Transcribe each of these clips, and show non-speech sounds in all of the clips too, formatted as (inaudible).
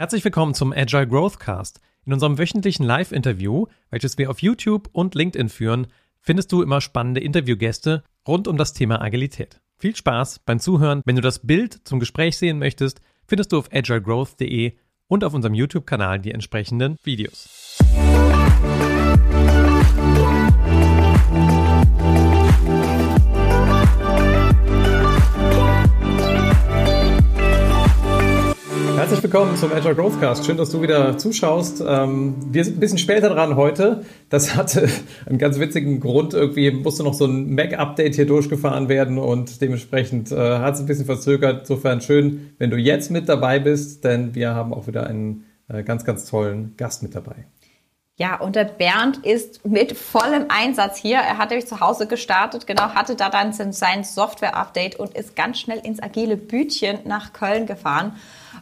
Herzlich willkommen zum Agile Growth Cast. In unserem wöchentlichen Live-Interview, welches wir auf YouTube und LinkedIn führen, findest du immer spannende Interviewgäste rund um das Thema Agilität. Viel Spaß beim Zuhören. Wenn du das Bild zum Gespräch sehen möchtest, findest du auf agilegrowth.de und auf unserem YouTube-Kanal die entsprechenden Videos. Herzlich willkommen zum Agile Growthcast. Schön, dass du wieder zuschaust. Ähm, wir sind ein bisschen später dran heute. Das hatte einen ganz witzigen Grund. Irgendwie musste noch so ein Mac-Update hier durchgefahren werden und dementsprechend äh, hat es ein bisschen verzögert. Insofern schön, wenn du jetzt mit dabei bist, denn wir haben auch wieder einen äh, ganz, ganz tollen Gast mit dabei. Ja, und der Bernd ist mit vollem Einsatz hier. Er hat nämlich zu Hause gestartet, genau, hatte da dann sein Software-Update und ist ganz schnell ins agile Bütchen nach Köln gefahren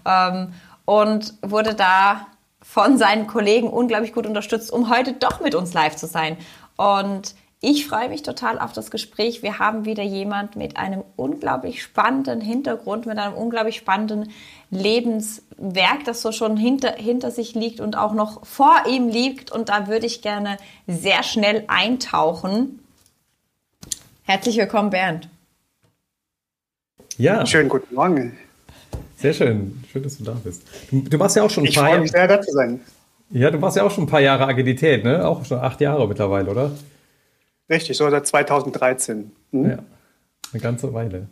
ähm, und wurde da von seinen Kollegen unglaublich gut unterstützt, um heute doch mit uns live zu sein. Und ich freue mich total auf das Gespräch. Wir haben wieder jemand mit einem unglaublich spannenden Hintergrund, mit einem unglaublich spannenden Lebenswerk, das so schon hinter, hinter sich liegt und auch noch vor ihm liegt. Und da würde ich gerne sehr schnell eintauchen. Herzlich willkommen, Bernd. Ja. Schönen guten Morgen. Sehr schön. Schön, dass du da bist. Du, du warst ja auch schon ein ich paar Jahre. Ich freue mich sehr, da zu sein. Ja, du warst ja auch schon ein paar Jahre Agilität, ne? Auch schon acht Jahre mittlerweile, oder? Richtig, so seit 2013. Hm? Ja, eine ganze Weile.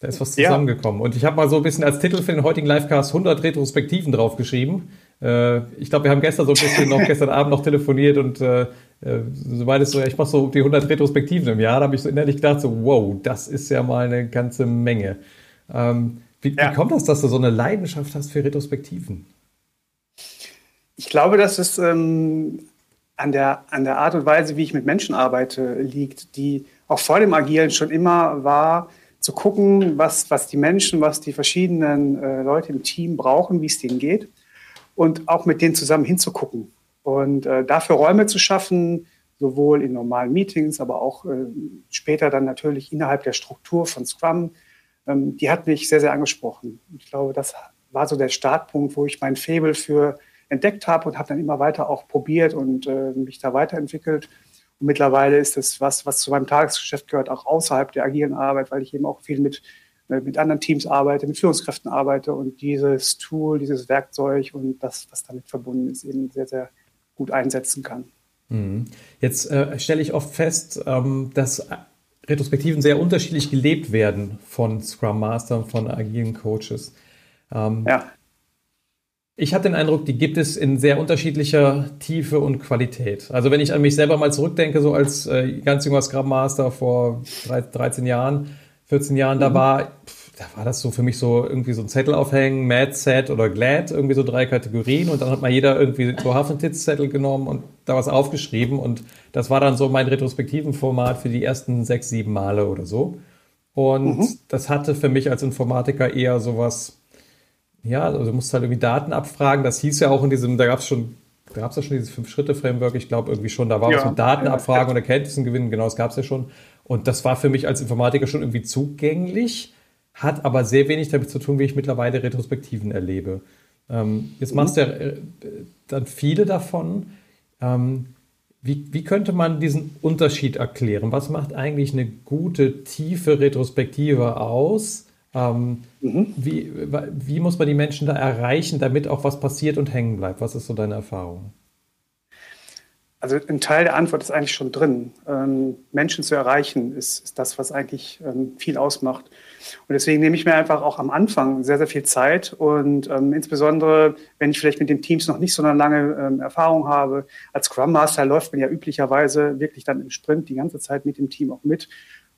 Da ist was zusammengekommen. Ja. Und ich habe mal so ein bisschen als Titel für den heutigen Livecast 100 Retrospektiven draufgeschrieben. Äh, ich glaube, wir haben gestern so ein bisschen noch, (laughs) gestern Abend noch telefoniert und äh, äh soweit es so, ich mache so die 100 Retrospektiven im Jahr, da habe ich so innerlich gedacht, so, wow, das ist ja mal eine ganze Menge. Ähm, wie, ja. wie kommt das, dass du so eine Leidenschaft hast für Retrospektiven? Ich glaube, dass es ähm, an, der, an der Art und Weise, wie ich mit Menschen arbeite, liegt, die auch vor dem Agieren schon immer war, zu gucken, was, was die Menschen, was die verschiedenen äh, Leute im Team brauchen, wie es denen geht und auch mit denen zusammen hinzugucken und äh, dafür Räume zu schaffen, sowohl in normalen Meetings, aber auch äh, später dann natürlich innerhalb der Struktur von Scrum, ähm, die hat mich sehr, sehr angesprochen. Ich glaube, das war so der Startpunkt, wo ich mein Faible für entdeckt habe und habe dann immer weiter auch probiert und äh, mich da weiterentwickelt. Und mittlerweile ist es was, was zu meinem Tagesgeschäft gehört, auch außerhalb der agilen Arbeit, weil ich eben auch viel mit, äh, mit anderen Teams arbeite, mit Führungskräften arbeite und dieses Tool, dieses Werkzeug und das, was damit verbunden ist, eben sehr, sehr gut einsetzen kann. Mhm. Jetzt äh, stelle ich oft fest, ähm, dass Retrospektiven sehr unterschiedlich gelebt werden von Scrum Mastern, von agilen Coaches. Ähm, ja. Ich habe den Eindruck, die gibt es in sehr unterschiedlicher Tiefe und Qualität. Also wenn ich an mich selber mal zurückdenke, so als äh, ganz junger Scrum Master vor 13 Jahren, 14 Jahren, mhm. da war da war das so für mich so irgendwie so ein Zettel aufhängen, Mad, Sad oder Glad, irgendwie so drei Kategorien und dann hat mal jeder irgendwie so Hafentitz-Zettel genommen und da was aufgeschrieben und das war dann so mein retrospektiven Format für die ersten sechs, sieben Male oder so. Und mhm. das hatte für mich als Informatiker eher sowas, ja, also du musst halt irgendwie Daten abfragen, das hieß ja auch in diesem, da gab es schon da gab es ja schon dieses Fünf-Schritte-Framework, ich glaube irgendwie schon, da war ja. was mit Datenabfragen und Erkenntnissen gewinnen, genau, das gab es ja schon. Und das war für mich als Informatiker schon irgendwie zugänglich hat aber sehr wenig damit zu tun, wie ich mittlerweile Retrospektiven erlebe. Ähm, jetzt machst du ja äh, dann viele davon. Ähm, wie, wie, könnte man diesen Unterschied erklären? Was macht eigentlich eine gute, tiefe Retrospektive aus? Ähm, mhm. wie, wie muss man die Menschen da erreichen, damit auch was passiert und hängen bleibt? Was ist so deine Erfahrung? Also ein Teil der Antwort ist eigentlich schon drin. Ähm, Menschen zu erreichen ist, ist das, was eigentlich ähm, viel ausmacht. Und deswegen nehme ich mir einfach auch am Anfang sehr, sehr viel Zeit. Und ähm, insbesondere, wenn ich vielleicht mit den Teams noch nicht so eine lange ähm, Erfahrung habe, als Scrum Master läuft man ja üblicherweise wirklich dann im Sprint die ganze Zeit mit dem Team auch mit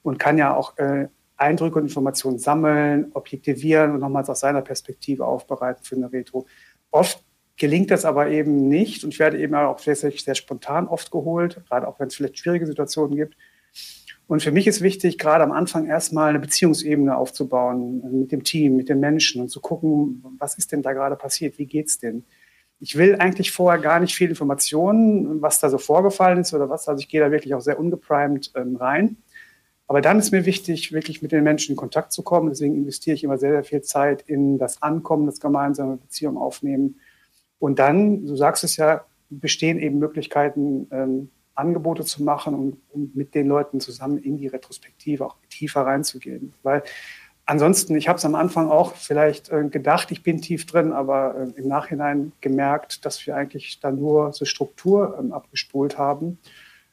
und kann ja auch äh, Eindrücke und Informationen sammeln, objektivieren und nochmals aus seiner Perspektive aufbereiten für eine Retro. Oft gelingt das aber eben nicht und ich werde eben auch sehr, sehr spontan oft geholt, gerade auch wenn es vielleicht schwierige Situationen gibt. Und für mich ist wichtig, gerade am Anfang erstmal eine Beziehungsebene aufzubauen mit dem Team, mit den Menschen und zu gucken, was ist denn da gerade passiert, wie geht's denn? Ich will eigentlich vorher gar nicht viel Informationen, was da so vorgefallen ist oder was. Also ich gehe da wirklich auch sehr ungeprimed ähm, rein. Aber dann ist mir wichtig, wirklich mit den Menschen in Kontakt zu kommen. Deswegen investiere ich immer sehr, sehr viel Zeit in das Ankommen, das gemeinsame Beziehung aufnehmen Und dann, du sagst es ja, bestehen eben Möglichkeiten, ähm, Angebote zu machen und um mit den Leuten zusammen in die Retrospektive auch tiefer reinzugehen. Weil ansonsten, ich habe es am Anfang auch vielleicht äh, gedacht, ich bin tief drin, aber äh, im Nachhinein gemerkt, dass wir eigentlich da nur so Struktur ähm, abgespult haben.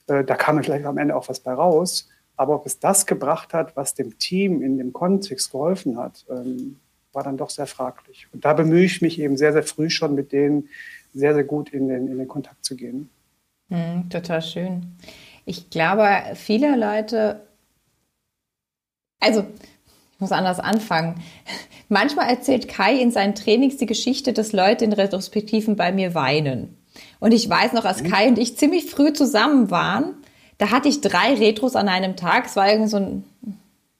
Äh, da kam vielleicht am Ende auch was bei raus. Aber ob es das gebracht hat, was dem Team in dem Kontext geholfen hat, ähm, war dann doch sehr fraglich. Und da bemühe ich mich eben sehr, sehr früh schon mit denen sehr, sehr gut in den, in den Kontakt zu gehen. Mm, total schön. Ich glaube, viele Leute, also ich muss anders anfangen. (laughs) Manchmal erzählt Kai in seinen Trainings die Geschichte, dass Leute in Retrospektiven bei mir weinen. Und ich weiß noch, als mhm. Kai und ich ziemlich früh zusammen waren, da hatte ich drei Retros an einem Tag. Es war irgendwie so ein,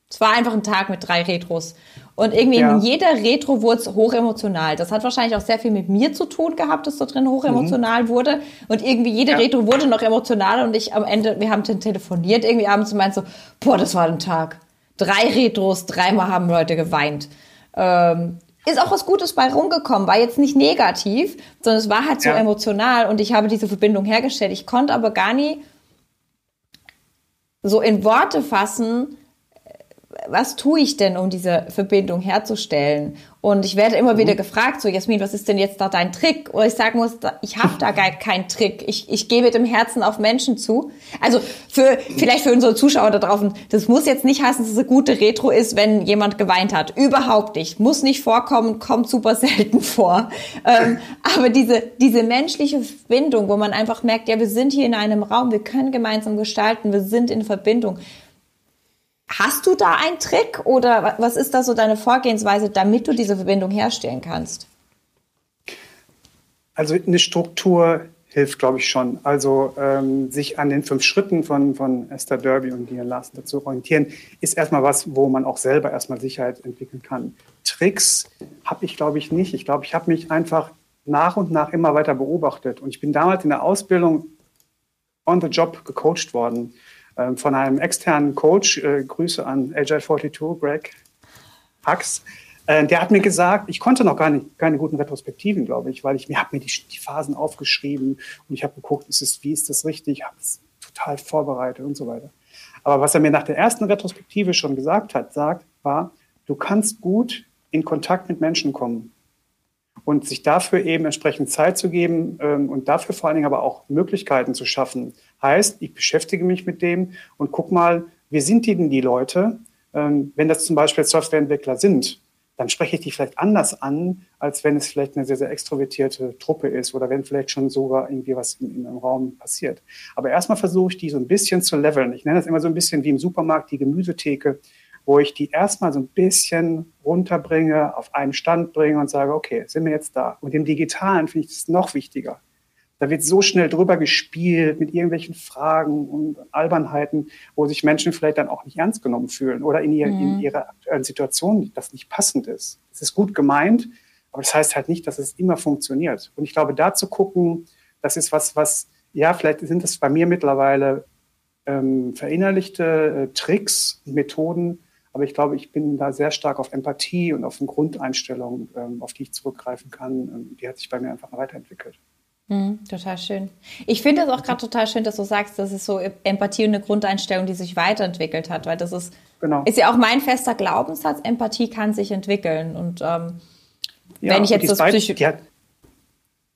es war einfach ein Tag mit drei Retros. Und irgendwie ja. in jeder Retro wurde es hochemotional. Das hat wahrscheinlich auch sehr viel mit mir zu tun gehabt, dass da drin hochemotional mhm. wurde. Und irgendwie jede ja. Retro wurde noch emotionaler und ich am Ende, wir haben dann telefoniert irgendwie abends und meint so, boah, das war ein Tag. Drei Retros, dreimal haben Leute geweint. Ähm, ist auch was Gutes bei rumgekommen, war jetzt nicht negativ, sondern es war halt so ja. emotional und ich habe diese Verbindung hergestellt. Ich konnte aber gar nie so in Worte fassen, was tue ich denn, um diese Verbindung herzustellen? Und ich werde immer mhm. wieder gefragt, so Jasmin, was ist denn jetzt da dein Trick? Oder ich sagen muss, ich habe da gar keinen Trick. Ich, ich gehe mit dem Herzen auf Menschen zu. Also für vielleicht für unsere Zuschauer da draußen, das muss jetzt nicht heißen, dass es eine gute Retro ist, wenn jemand geweint hat. Überhaupt nicht. Muss nicht vorkommen, kommt super selten (laughs) vor. Ähm, aber diese, diese menschliche Verbindung, wo man einfach merkt, ja, wir sind hier in einem Raum, wir können gemeinsam gestalten, wir sind in Verbindung. Hast du da einen Trick oder was ist da so deine Vorgehensweise, damit du diese Verbindung herstellen kannst? Also eine Struktur hilft, glaube ich, schon. Also ähm, sich an den fünf Schritten von, von Esther Derby und Diane Larsen dazu orientieren, ist erstmal was, wo man auch selber erstmal Sicherheit entwickeln kann. Tricks habe ich, glaube ich, nicht. Ich glaube, ich habe mich einfach nach und nach immer weiter beobachtet. Und ich bin damals in der Ausbildung on the job gecoacht worden. Ähm, von einem externen Coach, äh, Grüße an Agile 42, Greg Hux, äh, der hat mir gesagt, ich konnte noch gar nicht, keine guten Retrospektiven, glaube ich, weil ich mir habe mir die, die, Phasen aufgeschrieben und ich habe geguckt, ist es, wie ist das richtig, habe es total vorbereitet und so weiter. Aber was er mir nach der ersten Retrospektive schon gesagt hat, sagt, war, du kannst gut in Kontakt mit Menschen kommen und sich dafür eben entsprechend Zeit zu geben ähm, und dafür vor allen Dingen aber auch Möglichkeiten zu schaffen. Heißt, ich beschäftige mich mit dem und guck mal, wie sind die denn die Leute? Ähm, wenn das zum Beispiel Softwareentwickler sind, dann spreche ich die vielleicht anders an, als wenn es vielleicht eine sehr, sehr extrovertierte Truppe ist oder wenn vielleicht schon sogar irgendwie was in, in einem Raum passiert. Aber erstmal versuche ich die so ein bisschen zu leveln. Ich nenne das immer so ein bisschen wie im Supermarkt die Gemüsetheke wo ich die erstmal so ein bisschen runterbringe, auf einen Stand bringe und sage, okay, sind wir jetzt da. Und im Digitalen finde ich das noch wichtiger. Da wird so schnell drüber gespielt mit irgendwelchen Fragen und Albernheiten, wo sich Menschen vielleicht dann auch nicht ernst genommen fühlen oder in, ihr, mhm. in ihrer aktuellen Situation das nicht passend ist. Es ist gut gemeint, aber das heißt halt nicht, dass es immer funktioniert. Und ich glaube, da zu gucken, das ist was, was, ja, vielleicht sind es bei mir mittlerweile ähm, verinnerlichte äh, Tricks, Methoden, aber ich glaube, ich bin da sehr stark auf Empathie und auf eine Grundeinstellung, ähm, auf die ich zurückgreifen kann. Ähm, die hat sich bei mir einfach weiterentwickelt. Mhm, total schön. Ich finde es auch gerade total schön, dass du sagst, das ist so Empathie und eine Grundeinstellung, die sich weiterentwickelt hat, weil das ist, genau. ist ja auch mein fester Glaubenssatz, Empathie kann sich entwickeln. Und ähm, ja, wenn ich jetzt das Psycho... Die hat,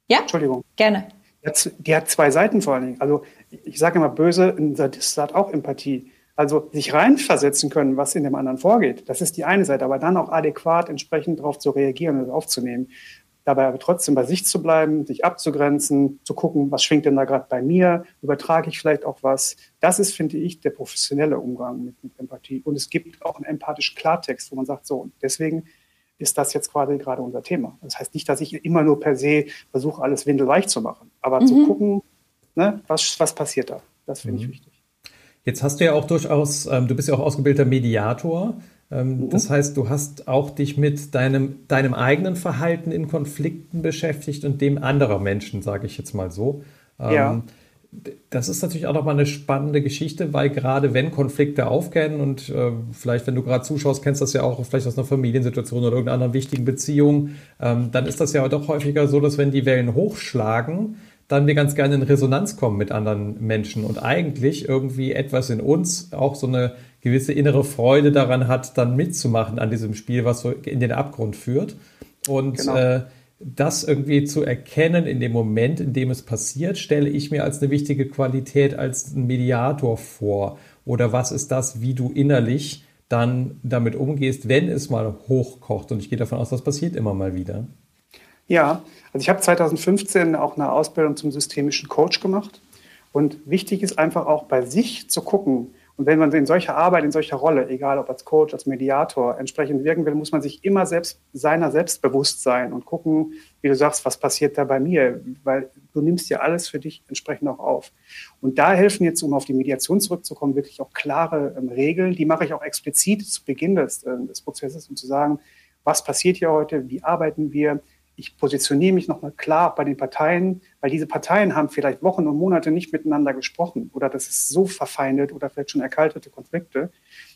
ja? Entschuldigung. Gerne. Die hat, die hat zwei Seiten vor allen Dingen. Also ich sage immer böse, ein Sadist hat auch Empathie. Also sich reinversetzen können, was in dem anderen vorgeht, das ist die eine Seite, aber dann auch adäquat entsprechend darauf zu reagieren und aufzunehmen. Dabei aber trotzdem bei sich zu bleiben, sich abzugrenzen, zu gucken, was schwingt denn da gerade bei mir, übertrage ich vielleicht auch was. Das ist, finde ich, der professionelle Umgang mit, mit Empathie. Und es gibt auch einen empathischen Klartext, wo man sagt, so, und deswegen ist das jetzt quasi gerade unser Thema. Das heißt nicht, dass ich immer nur per se versuche, alles windelweich zu machen, aber mhm. zu gucken, ne, was, was passiert da. Das finde mhm. ich wichtig. Jetzt hast du ja auch durchaus, ähm, du bist ja auch ausgebildeter Mediator. Ähm, mhm. Das heißt, du hast auch dich mit deinem, deinem eigenen Verhalten in Konflikten beschäftigt und dem anderer Menschen, sage ich jetzt mal so. Ähm, ja. das ist natürlich auch nochmal eine spannende Geschichte, weil gerade wenn Konflikte aufkennen und äh, vielleicht, wenn du gerade zuschaust, kennst das ja auch vielleicht aus einer Familiensituation oder irgendeiner anderen wichtigen Beziehung, ähm, dann ist das ja doch häufiger so, dass wenn die Wellen hochschlagen, dann wir ganz gerne in Resonanz kommen mit anderen Menschen und eigentlich irgendwie etwas in uns auch so eine gewisse innere Freude daran hat, dann mitzumachen an diesem Spiel, was so in den Abgrund führt. Und genau. äh, das irgendwie zu erkennen in dem Moment, in dem es passiert, stelle ich mir als eine wichtige Qualität als ein Mediator vor. Oder was ist das, wie du innerlich dann damit umgehst, wenn es mal hochkocht? Und ich gehe davon aus, das passiert immer mal wieder. Ja, also ich habe 2015 auch eine Ausbildung zum systemischen Coach gemacht. Und wichtig ist einfach auch bei sich zu gucken, und wenn man in solcher Arbeit, in solcher Rolle, egal ob als Coach, als Mediator, entsprechend wirken will, muss man sich immer selbst seiner selbst bewusst sein und gucken, wie du sagst, was passiert da bei mir, weil du nimmst ja alles für dich entsprechend auch auf. Und da helfen jetzt, um auf die Mediation zurückzukommen, wirklich auch klare ähm, Regeln. Die mache ich auch explizit zu Beginn des, äh, des Prozesses, um zu sagen, was passiert hier heute, wie arbeiten wir, ich positioniere mich nochmal klar bei den Parteien, weil diese Parteien haben vielleicht Wochen und Monate nicht miteinander gesprochen oder das ist so verfeindet oder vielleicht schon erkaltete Konflikte.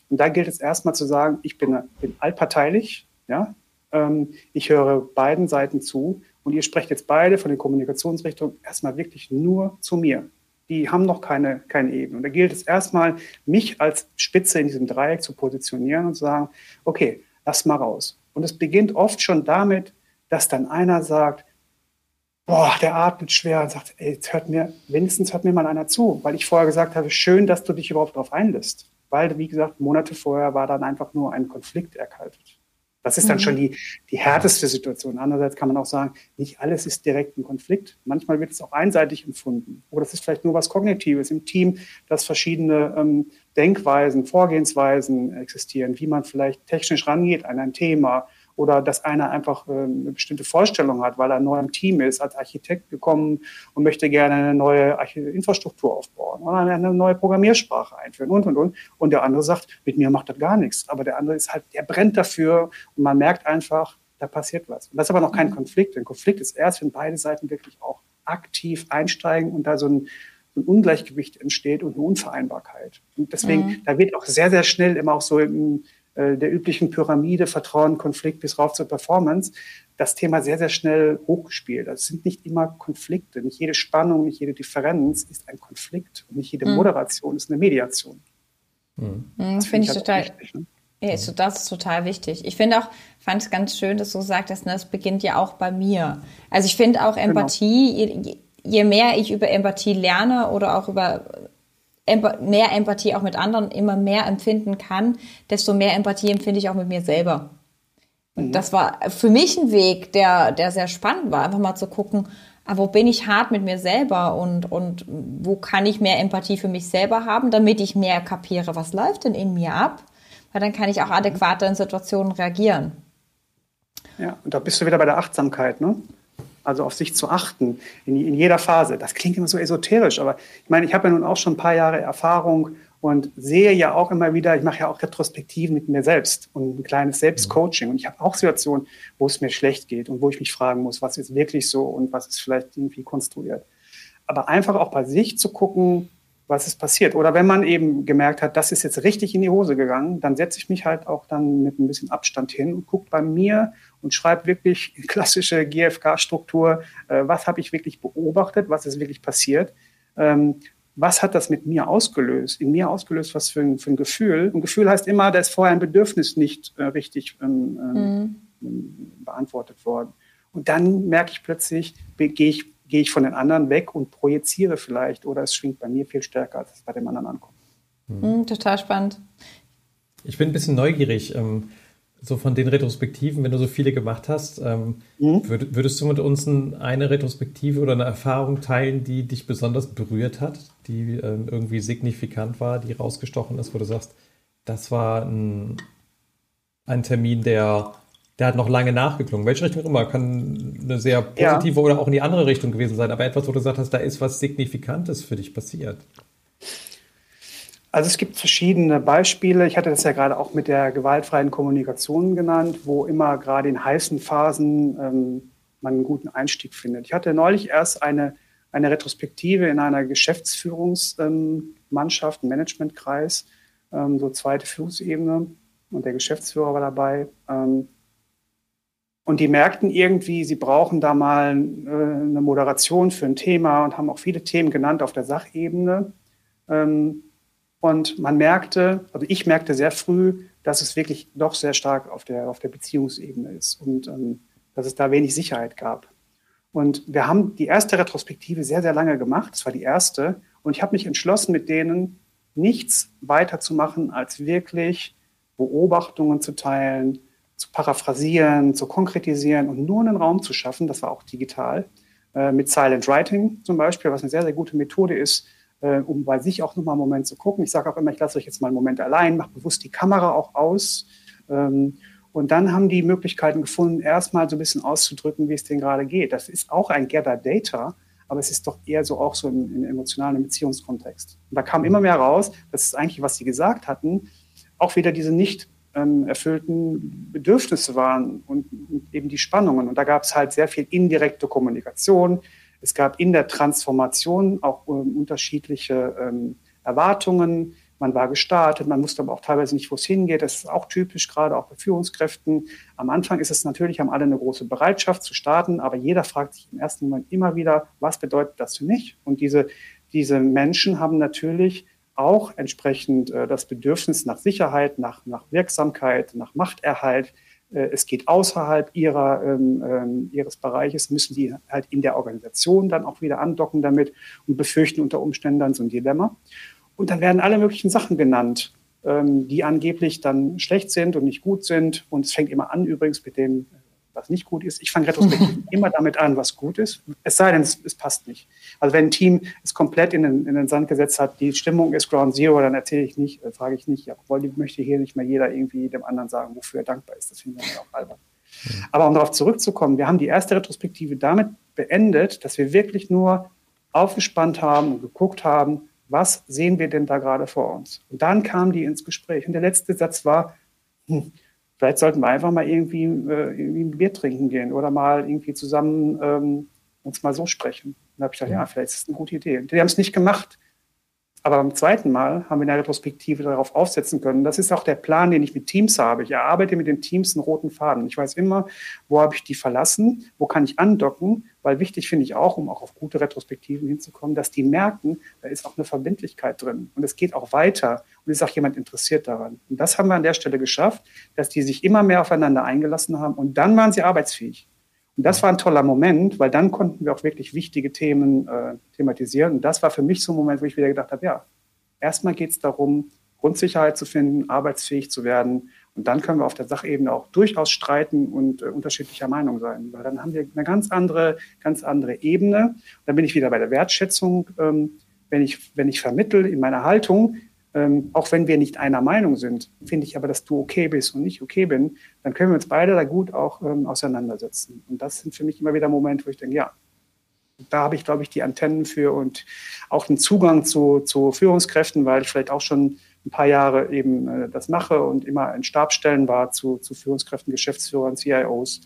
Und da gilt es erstmal zu sagen, ich bin, bin allparteilich, ja, ähm, ich höre beiden Seiten zu und ihr sprecht jetzt beide von den Kommunikationsrichtungen erstmal wirklich nur zu mir. Die haben noch keine, keine Ebene. Und da gilt es erstmal, mich als Spitze in diesem Dreieck zu positionieren und zu sagen, okay, lass mal raus. Und es beginnt oft schon damit, dass dann einer sagt, boah, der atmet schwer und sagt, ey, jetzt hört mir, wenigstens hört mir mal einer zu, weil ich vorher gesagt habe, schön, dass du dich überhaupt darauf einlässt. Weil, wie gesagt, Monate vorher war dann einfach nur ein Konflikt erkaltet. Das ist dann mhm. schon die, die härteste Situation. Andererseits kann man auch sagen, nicht alles ist direkt ein Konflikt. Manchmal wird es auch einseitig empfunden. Oder es ist vielleicht nur was Kognitives im Team, dass verschiedene ähm, Denkweisen, Vorgehensweisen existieren, wie man vielleicht technisch rangeht an ein Thema oder dass einer einfach äh, eine bestimmte Vorstellung hat, weil er neu im Team ist, als Architekt gekommen und möchte gerne eine neue Infrastruktur aufbauen oder eine neue Programmiersprache einführen und, und, und. Und der andere sagt, mit mir macht das gar nichts. Aber der andere ist halt, der brennt dafür und man merkt einfach, da passiert was. Und das ist aber noch kein mhm. Konflikt. Ein Konflikt ist erst, wenn beide Seiten wirklich auch aktiv einsteigen und da so ein, ein Ungleichgewicht entsteht und eine Unvereinbarkeit. Und deswegen, mhm. da wird auch sehr, sehr schnell immer auch so im, äh, der üblichen Pyramide Vertrauen, Konflikt bis rauf zur Performance, das Thema sehr, sehr schnell hochgespielt. Das sind nicht immer Konflikte. Nicht jede Spannung, nicht jede Differenz ist ein Konflikt. Und nicht jede mhm. Moderation ist eine Mediation. Mhm. Das, das finde ich, halt total. Wichtig, ne? Ja, so, das ist total wichtig. Ich finde auch, fand es ganz schön, dass du sagtest, ne, das beginnt ja auch bei mir. Also ich finde auch genau. Empathie, genau. je, je mehr ich über Empathie lerne oder auch über mehr Empathie auch mit anderen immer mehr empfinden kann, desto mehr Empathie empfinde ich auch mit mir selber. Und mhm. das war für mich ein Weg, der, der sehr spannend war, einfach mal zu gucken, ah, wo bin ich hart mit mir selber und, und wo kann ich mehr Empathie für mich selber haben, damit ich mehr kapiere, was läuft denn in mir ab, weil dann kann ich auch adäquater in Situationen reagieren. Ja, und da bist du wieder bei der Achtsamkeit, ne? Also auf sich zu achten in, in, jeder Phase. Das klingt immer so esoterisch, aber ich meine, ich habe ja nun auch schon ein paar Jahre Erfahrung und sehe ja auch immer wieder, ich mache ja auch Retrospektiven mit mir selbst und ein kleines Selbstcoaching. Und ich habe auch Situationen, wo es mir schlecht geht und wo ich mich fragen muss, was ist wirklich so und was ist vielleicht irgendwie konstruiert. Aber einfach auch bei sich zu gucken, was ist passiert. Oder wenn man eben gemerkt hat, das ist jetzt richtig in die Hose gegangen, dann setze ich mich halt auch dann mit ein bisschen Abstand hin und gucke bei mir und schreibe wirklich (laughs) klassische GFK-Struktur, äh, was habe ich wirklich beobachtet, was ist wirklich passiert. Ähm, was hat das mit mir ausgelöst, in mir ausgelöst, was für ein, für ein Gefühl. Und Gefühl heißt immer, da ist vorher ein Bedürfnis nicht äh, richtig ähm, ähm mhm. beantwortet worden. Und dann merke ich plötzlich, gehe ich gehe ich von den anderen weg und projiziere vielleicht oder es schwingt bei mir viel stärker, als es bei dem anderen ankommt. Mhm. Total spannend. Ich bin ein bisschen neugierig, ähm, so von den Retrospektiven, wenn du so viele gemacht hast, ähm, mhm. würd, würdest du mit uns eine Retrospektive oder eine Erfahrung teilen, die dich besonders berührt hat, die ähm, irgendwie signifikant war, die rausgestochen ist, wo du sagst, das war ein, ein Termin, der der hat noch lange nachgeklungen. Welche Richtung immer? Kann eine sehr positive ja. oder auch in die andere Richtung gewesen sein, aber etwas, wo du gesagt hast, da ist was Signifikantes für dich passiert. Also es gibt verschiedene Beispiele. Ich hatte das ja gerade auch mit der gewaltfreien Kommunikation genannt, wo immer gerade in heißen Phasen ähm, man einen guten Einstieg findet. Ich hatte neulich erst eine, eine Retrospektive in einer Geschäftsführungsmannschaft, ähm, Managementkreis, ähm, so zweite Führungsebene und der Geschäftsführer war dabei. Ähm, und die merkten irgendwie, sie brauchen da mal äh, eine Moderation für ein Thema und haben auch viele Themen genannt auf der Sachebene. Ähm, und man merkte, also ich merkte sehr früh, dass es wirklich doch sehr stark auf der, auf der Beziehungsebene ist und ähm, dass es da wenig Sicherheit gab. Und wir haben die erste Retrospektive sehr, sehr lange gemacht. Das war die erste. Und ich habe mich entschlossen, mit denen nichts weiter zu machen, als wirklich Beobachtungen zu teilen, zu paraphrasieren, zu konkretisieren und nur einen Raum zu schaffen, das war auch digital, äh, mit Silent Writing zum Beispiel, was eine sehr, sehr gute Methode ist, äh, um bei sich auch nochmal einen Moment zu gucken. Ich sage auch immer, ich lasse euch jetzt mal einen Moment allein, mache bewusst die Kamera auch aus. Ähm, und dann haben die Möglichkeiten gefunden, erstmal so ein bisschen auszudrücken, wie es denen gerade geht. Das ist auch ein Gather Data, aber es ist doch eher so auch so im, im emotionalen Beziehungskontext. Und da kam immer mehr raus, dass es eigentlich, was sie gesagt hatten, auch wieder diese nicht ähm, erfüllten Bedürfnisse waren und, und, eben die Spannungen. Und da gab es halt sehr viel indirekte Kommunikation. Es gab in der Transformation auch ähm, unterschiedliche ähm, Erwartungen. Man war gestartet, man wusste aber auch teilweise nicht, wo es hingeht. Das ist auch typisch, gerade auch bei Führungskräften. Am Anfang ist es natürlich, haben alle eine große Bereitschaft zu starten, aber jeder fragt sich im ersten Moment immer wieder, was bedeutet das für mich? Und diese, diese Menschen haben natürlich auch entsprechend äh, das Bedürfnis nach Sicherheit, nach, nach Wirksamkeit, nach Machterhalt. Äh, es geht außerhalb ihrer, ähm, ähm, ihres Bereiches, müssen die halt in der Organisation dann auch wieder andocken damit und befürchten unter Umständen dann so ein Dilemma. Und dann werden alle möglichen Sachen genannt, ähm, die angeblich dann schlecht sind und nicht gut sind. Und es fängt immer an übrigens mit dem was nicht gut ist. Ich fange retrospektiv (laughs) immer damit an, was gut ist, es sei denn, es, es, passt nicht. Also wenn ein Team es komplett in den, in den Sand gesetzt hat, die Stimmung ist Ground Zero, dann erzähle ich nicht, äh, frage ich nicht, ja, obwohl möchte hier nicht mehr jeder irgendwie dem anderen sagen, wofür er dankbar ist. Das finden wir auch albern. Aber um darauf zurückzukommen, wir haben die erste Retrospektive damit beendet, dass wir wirklich nur aufgespannt haben und geguckt haben, was sehen wir denn da gerade vor uns? Und dann kamen die ins Gespräch. Und der letzte Satz war, hm, vielleicht sollten wir einfach mal irgendwie, äh, irgendwie ein Bier trinken gehen oder mal irgendwie zusammen ähm, uns mal so sprechen. Da habe ich gedacht, ja, vielleicht ist das eine gute Idee. Und die haben es nicht gemacht. Aber beim zweiten Mal haben wir in der Retrospektive darauf aufsetzen können. Das ist auch der Plan, den ich mit Teams habe. Ich erarbeite mit den Teams einen roten Faden. Ich weiß immer, wo habe ich die verlassen, wo kann ich andocken, weil wichtig finde ich auch, um auch auf gute Retrospektiven hinzukommen, dass die merken, da ist auch eine Verbindlichkeit drin und es geht auch weiter und ist auch jemand interessiert daran. Und das haben wir an der Stelle geschafft, dass die sich immer mehr aufeinander eingelassen haben und dann waren sie arbeitsfähig. Und das war ein toller Moment, weil dann konnten wir auch wirklich wichtige Themen äh, thematisieren. Und das war für mich so ein Moment, wo ich wieder gedacht habe, ja, erstmal geht es darum, Grundsicherheit zu finden, arbeitsfähig zu werden. Und dann können wir auf der Sachebene auch durchaus streiten und äh, unterschiedlicher Meinung sein, weil dann haben wir eine ganz andere, ganz andere Ebene. Und dann bin ich wieder bei der Wertschätzung. Ähm, wenn ich, wenn ich vermittel in meiner Haltung, ähm, auch wenn wir nicht einer Meinung sind, finde ich aber, dass du okay bist und ich okay bin, dann können wir uns beide da gut auch ähm, auseinandersetzen. Und das sind für mich immer wieder Momente, wo ich denke, ja, da habe ich, glaube ich, die Antennen für und auch den Zugang zu, zu Führungskräften, weil ich vielleicht auch schon ein paar Jahre eben äh, das mache und immer in Stabstellen war zu, zu Führungskräften, Geschäftsführern, CIOs.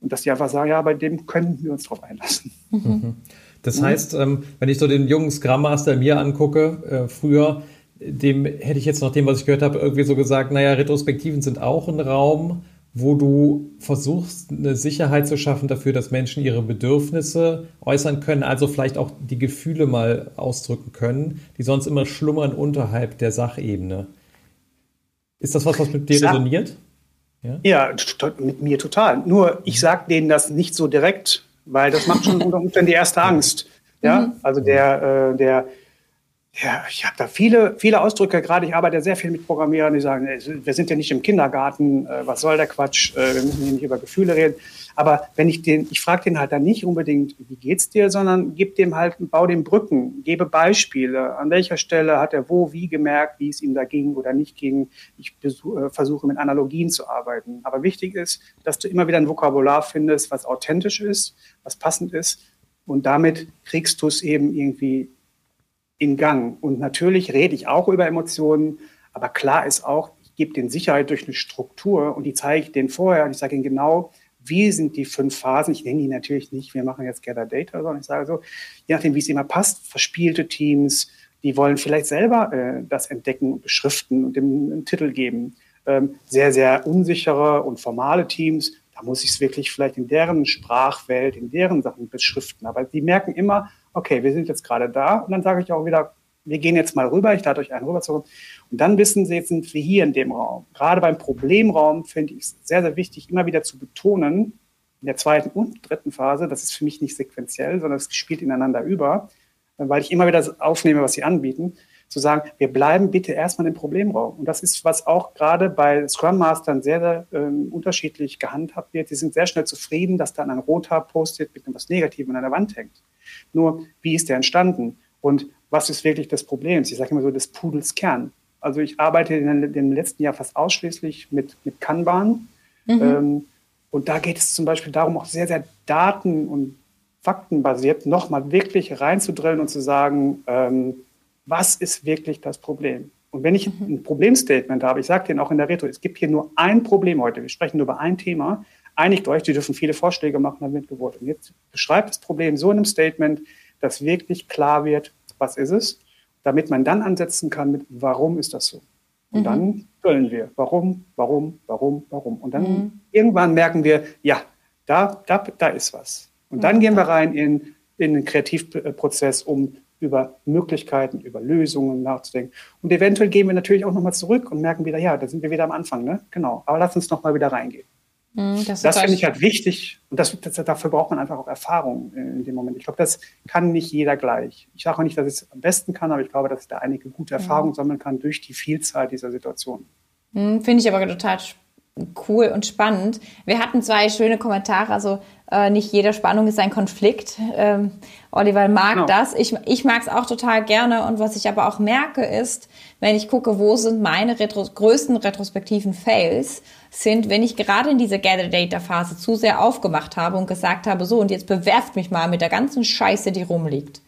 Und dass die einfach sagen, ja, bei dem können wir uns drauf einlassen. Mhm. Das heißt, ähm, wenn ich so den jungen Scrum Master mir angucke, äh, früher, dem hätte ich jetzt nach dem, was ich gehört habe, irgendwie so gesagt, naja, Retrospektiven sind auch ein Raum, wo du versuchst, eine Sicherheit zu schaffen dafür, dass Menschen ihre Bedürfnisse äußern können, also vielleicht auch die Gefühle mal ausdrücken können, die sonst immer schlummern unterhalb der Sachebene. Ist das was, was mit dir resoniert? Ja? ja, mit mir total. Nur ich sage denen das nicht so direkt, weil das macht schon (laughs) unter Umständen die erste Angst. Ja, mhm. also der, äh, der, ja, ich habe da viele, viele Ausdrücke, gerade ich arbeite sehr viel mit Programmierern, die sagen, wir sind ja nicht im Kindergarten, äh, was soll der Quatsch, äh, wir müssen hier nicht über Gefühle reden. Aber wenn ich den, ich frage den halt dann nicht unbedingt, wie geht's dir, sondern gib dem halt, bau dem Brücken, gebe Beispiele, an welcher Stelle hat er wo, wie gemerkt, wie es ihm da ging oder nicht ging. Ich äh, versuche mit Analogien zu arbeiten. Aber wichtig ist, dass du immer wieder ein Vokabular findest, was authentisch ist, was passend ist. Und damit kriegst du es eben irgendwie in Gang. Und natürlich rede ich auch über Emotionen, aber klar ist auch, ich gebe denen Sicherheit durch eine Struktur und die zeige ich denen vorher und ich sage ihnen genau, wie sind die fünf Phasen? Ich nenne die natürlich nicht, wir machen jetzt Gather Data, sondern ich sage so, je nachdem, wie es immer passt, verspielte Teams, die wollen vielleicht selber äh, das entdecken und beschriften und dem einen Titel geben. Ähm, sehr, sehr unsichere und formale Teams, da muss ich es wirklich vielleicht in deren Sprachwelt, in deren Sachen beschriften. Aber die merken immer, okay, wir sind jetzt gerade da und dann sage ich auch wieder, wir gehen jetzt mal rüber, ich lade euch einen rüber zu. Und dann wissen Sie, jetzt sind wir hier in dem Raum. Gerade beim Problemraum finde ich es sehr, sehr wichtig, immer wieder zu betonen, in der zweiten und dritten Phase, das ist für mich nicht sequenziell, sondern es spielt ineinander über, weil ich immer wieder aufnehme, was Sie anbieten, zu sagen, wir bleiben bitte erstmal im Problemraum. Und das ist, was auch gerade bei Scrum Mastern sehr, sehr ähm, unterschiedlich gehandhabt wird. Sie sind sehr schnell zufrieden, dass dann ein roter Post-it mit etwas Negativem an der Wand hängt. Nur, wie ist der entstanden? Und was ist wirklich das Problem? Ich sage immer so, des Pudels Kern. Also ich arbeite in dem letzten Jahr fast ausschließlich mit, mit Kanban. Mhm. Ähm, und da geht es zum Beispiel darum, auch sehr, sehr daten- und faktenbasiert nochmal wirklich reinzudrillen und zu sagen, ähm, was ist wirklich das Problem? Und wenn ich mhm. ein Problemstatement habe, ich sage denen auch in der Retro, es gibt hier nur ein Problem heute, wir sprechen nur über ein Thema, einigt euch, die dürfen viele Vorschläge machen, dann wird geworden. Und jetzt beschreibt das Problem so in einem Statement, dass wirklich klar wird, was ist es, damit man dann ansetzen kann mit, warum ist das so? Und mhm. dann füllen wir, warum, warum, warum, warum. Und dann mhm. irgendwann merken wir, ja, da, da, da ist was. Und dann gehen wir rein in, in den Kreativprozess, um über Möglichkeiten, über Lösungen nachzudenken. Und eventuell gehen wir natürlich auch nochmal zurück und merken wieder, ja, da sind wir wieder am Anfang, ne? Genau. Aber lass uns nochmal wieder reingehen. Mhm, das, das finde ich halt wichtig und das, das, dafür braucht man einfach auch Erfahrung in dem Moment. Ich glaube, das kann nicht jeder gleich. Ich sage auch nicht, dass ich es am besten kann, aber ich glaube, dass ich da einige gute Erfahrungen mhm. sammeln kann durch die Vielzahl dieser Situationen. Mhm, finde ich aber total cool und spannend. Wir hatten zwei schöne Kommentare, also äh, nicht jede Spannung ist ein Konflikt. Ähm, Oliver mag genau. das. Ich, ich mag es auch total gerne. Und was ich aber auch merke, ist, wenn ich gucke, wo sind meine Retro größten retrospektiven Fails, sind, wenn ich gerade in diese Gather Data Phase zu sehr aufgemacht habe und gesagt habe, so, und jetzt bewerft mich mal mit der ganzen Scheiße, die rumliegt.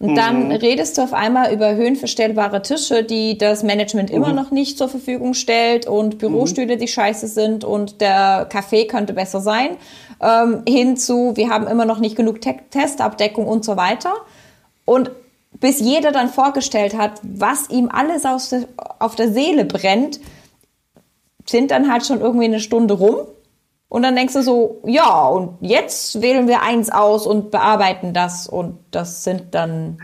Und dann mhm. redest du auf einmal über höhenverstellbare Tische, die das Management mhm. immer noch nicht zur Verfügung stellt und Bürostühle, mhm. die scheiße sind und der Kaffee könnte besser sein, ähm, hinzu, wir haben immer noch nicht genug Te Testabdeckung und so weiter. Und bis jeder dann vorgestellt hat, was ihm alles auf der Seele brennt, sind dann halt schon irgendwie eine Stunde rum. Und dann denkst du so, ja, und jetzt wählen wir eins aus und bearbeiten das. Und das sind dann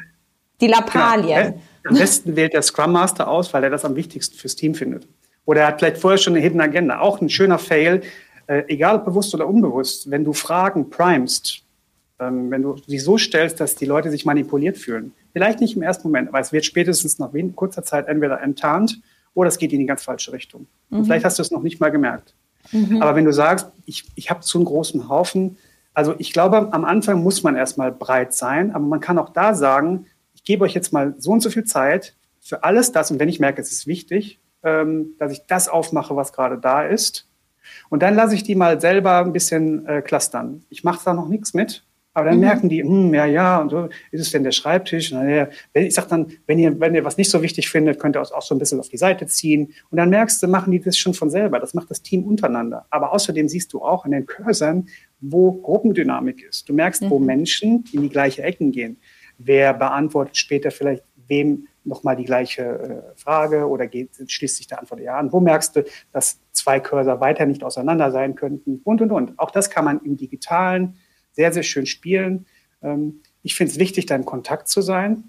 die Lappalien. Genau. Am besten wählt der Scrum Master aus, weil er das am wichtigsten fürs Team findet. Oder er hat vielleicht vorher schon eine Hidden Agenda. Auch ein schöner Fail, äh, egal ob bewusst oder unbewusst, wenn du Fragen primest, ähm, wenn du sie so stellst, dass die Leute sich manipuliert fühlen. Vielleicht nicht im ersten Moment, aber es wird spätestens nach kurzer Zeit entweder enttarnt oder es geht in die ganz falsche Richtung. Mhm. Und vielleicht hast du es noch nicht mal gemerkt. Mhm. Aber wenn du sagst, ich, ich habe zu einen großen Haufen, also ich glaube, am Anfang muss man erstmal breit sein, aber man kann auch da sagen, ich gebe euch jetzt mal so und so viel Zeit für alles das und wenn ich merke, es ist wichtig, ähm, dass ich das aufmache, was gerade da ist. Und dann lasse ich die mal selber ein bisschen äh, clustern. Ich mache da noch nichts mit, aber dann mhm. merken die, hm, ja, ja, und so, ist es denn der Schreibtisch? Und dann, ich sage dann, wenn ihr, wenn ihr was nicht so wichtig findet, könnt ihr es auch so ein bisschen auf die Seite ziehen. Und dann merkst du, machen die das schon von selber. Das macht das Team untereinander. Aber außerdem siehst du auch in den Cursern, wo Gruppendynamik ist. Du merkst, mhm. wo Menschen in die gleiche Ecken gehen. Wer beantwortet später vielleicht wem nochmal die gleiche äh, Frage oder geht, schließt sich der Antwort ja an? Wo merkst du, dass zwei Cursor weiter nicht auseinander sein könnten? Und, und, und. Auch das kann man im Digitalen sehr, sehr schön spielen. Ähm, ich finde es wichtig, da in Kontakt zu sein,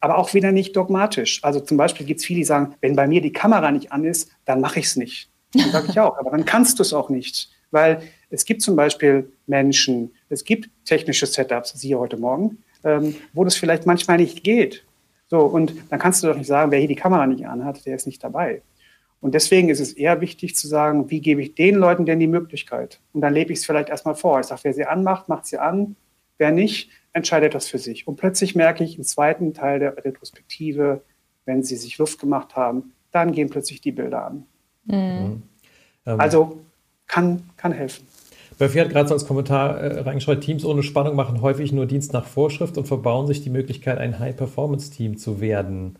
aber auch wieder nicht dogmatisch. Also zum Beispiel gibt es viele, die sagen, wenn bei mir die Kamera nicht an ist, dann mache ich es nicht. Dann sage ich auch, aber dann kannst du es auch nicht. Weil es gibt zum Beispiel Menschen, es gibt technische Setups, siehe heute Morgen, ähm, wo das vielleicht manchmal nicht geht. So, und dann kannst du doch nicht sagen, wer hier die Kamera nicht anhat, der ist nicht dabei. Und deswegen ist es eher wichtig zu sagen, wie gebe ich den Leuten denn die Möglichkeit? Und dann lebe ich es vielleicht erstmal vor. Ich sage, wer sie anmacht, macht sie an. Wer nicht, entscheidet das für sich. Und plötzlich merke ich im zweiten Teil der Retrospektive, wenn sie sich Luft gemacht haben, dann gehen plötzlich die Bilder an. Mhm. Ähm. Also kann, kann helfen. Murphy hat gerade so als Kommentar äh, reingeschrieben, Teams ohne Spannung machen häufig nur Dienst nach Vorschrift und verbauen sich die Möglichkeit, ein High-Performance-Team zu werden.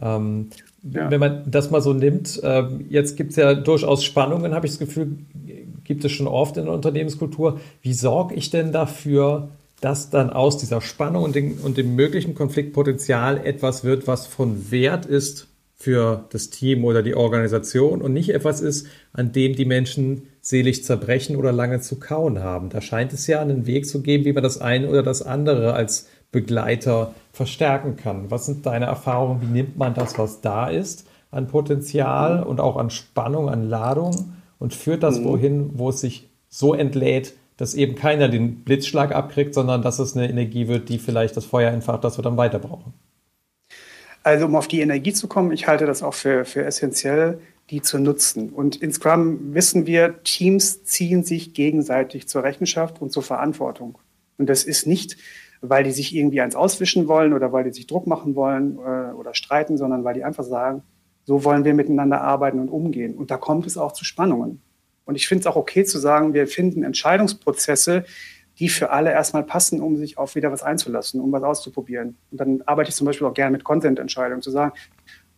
Ähm, ja. Wenn man das mal so nimmt, äh, jetzt gibt es ja durchaus Spannungen, habe ich das Gefühl, gibt es schon oft in der Unternehmenskultur. Wie sorge ich denn dafür, dass dann aus dieser Spannung und, den, und dem möglichen Konfliktpotenzial etwas wird, was von Wert ist für das Team oder die Organisation und nicht etwas ist, an dem die Menschen selig zerbrechen oder lange zu kauen haben. Da scheint es ja einen Weg zu geben, wie man das eine oder das andere als Begleiter verstärken kann. Was sind deine Erfahrungen? Wie nimmt man das, was da ist, an Potenzial und auch an Spannung, an Ladung und führt das mhm. wohin, wo es sich so entlädt, dass eben keiner den Blitzschlag abkriegt, sondern dass es eine Energie wird, die vielleicht das Feuer entfacht, das wir dann weiter brauchen. Also um auf die Energie zu kommen, ich halte das auch für, für essentiell, die zu nutzen. Und in Scrum wissen wir, Teams ziehen sich gegenseitig zur Rechenschaft und zur Verantwortung. Und das ist nicht, weil die sich irgendwie eins auswischen wollen oder weil die sich Druck machen wollen äh, oder streiten, sondern weil die einfach sagen, so wollen wir miteinander arbeiten und umgehen. Und da kommt es auch zu Spannungen. Und ich finde es auch okay zu sagen, wir finden Entscheidungsprozesse, die für alle erstmal passen, um sich auf wieder was einzulassen, um was auszuprobieren. Und dann arbeite ich zum Beispiel auch gerne mit Content-Entscheidungen, zu sagen,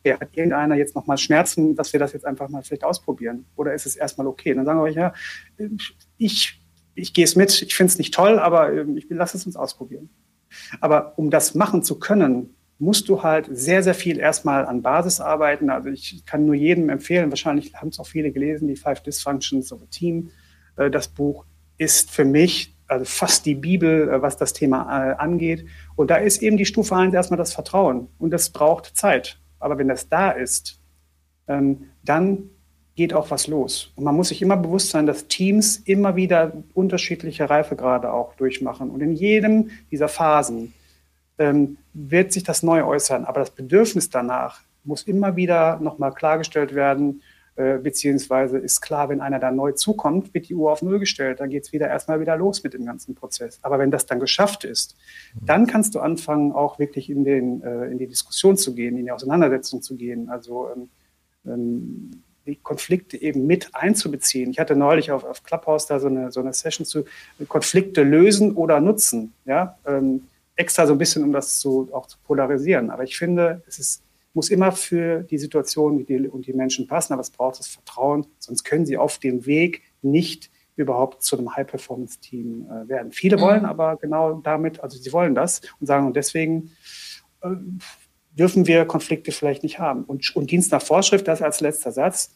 okay, hat irgendeiner jetzt nochmal Schmerzen, dass wir das jetzt einfach mal vielleicht ausprobieren? Oder ist es erstmal okay? Und dann sagen wir, ja, ich, ich gehe es mit, ich finde es nicht toll, aber ähm, ich lasse es uns ausprobieren. Aber um das machen zu können, musst du halt sehr, sehr viel erstmal an Basis arbeiten. Also ich kann nur jedem empfehlen, wahrscheinlich haben es auch viele gelesen, die Five Dysfunctions of a Team. Äh, das Buch ist für mich also fast die Bibel, äh, was das Thema äh, angeht. Und da ist eben die Stufe 1 erstmal das Vertrauen. Und das braucht Zeit. Aber wenn das da ist, ähm, dann geht auch was los. Und man muss sich immer bewusst sein, dass Teams immer wieder unterschiedliche Reifegrade auch durchmachen. Und in jedem dieser Phasen ähm, wird sich das neu äußern. Aber das Bedürfnis danach muss immer wieder nochmal klargestellt werden, äh, beziehungsweise ist klar, wenn einer da neu zukommt, wird die Uhr auf Null gestellt. Dann geht es wieder erstmal wieder los mit dem ganzen Prozess. Aber wenn das dann geschafft ist, dann kannst du anfangen, auch wirklich in, den, äh, in die Diskussion zu gehen, in die Auseinandersetzung zu gehen. Also ähm, ähm, Konflikte eben mit einzubeziehen. Ich hatte neulich auf, auf Clubhouse da so eine, so eine Session zu Konflikte lösen oder nutzen. Ja, ähm, extra so ein bisschen, um das zu, auch zu polarisieren. Aber ich finde, es ist, muss immer für die Situation und die, und die Menschen passen, aber es braucht das Vertrauen, sonst können sie auf dem Weg nicht überhaupt zu einem High-Performance-Team äh, werden. Viele mhm. wollen aber genau damit, also sie wollen das und sagen, und deswegen äh, dürfen wir Konflikte vielleicht nicht haben. Und, und Dienst nach Vorschrift, das als letzter Satz,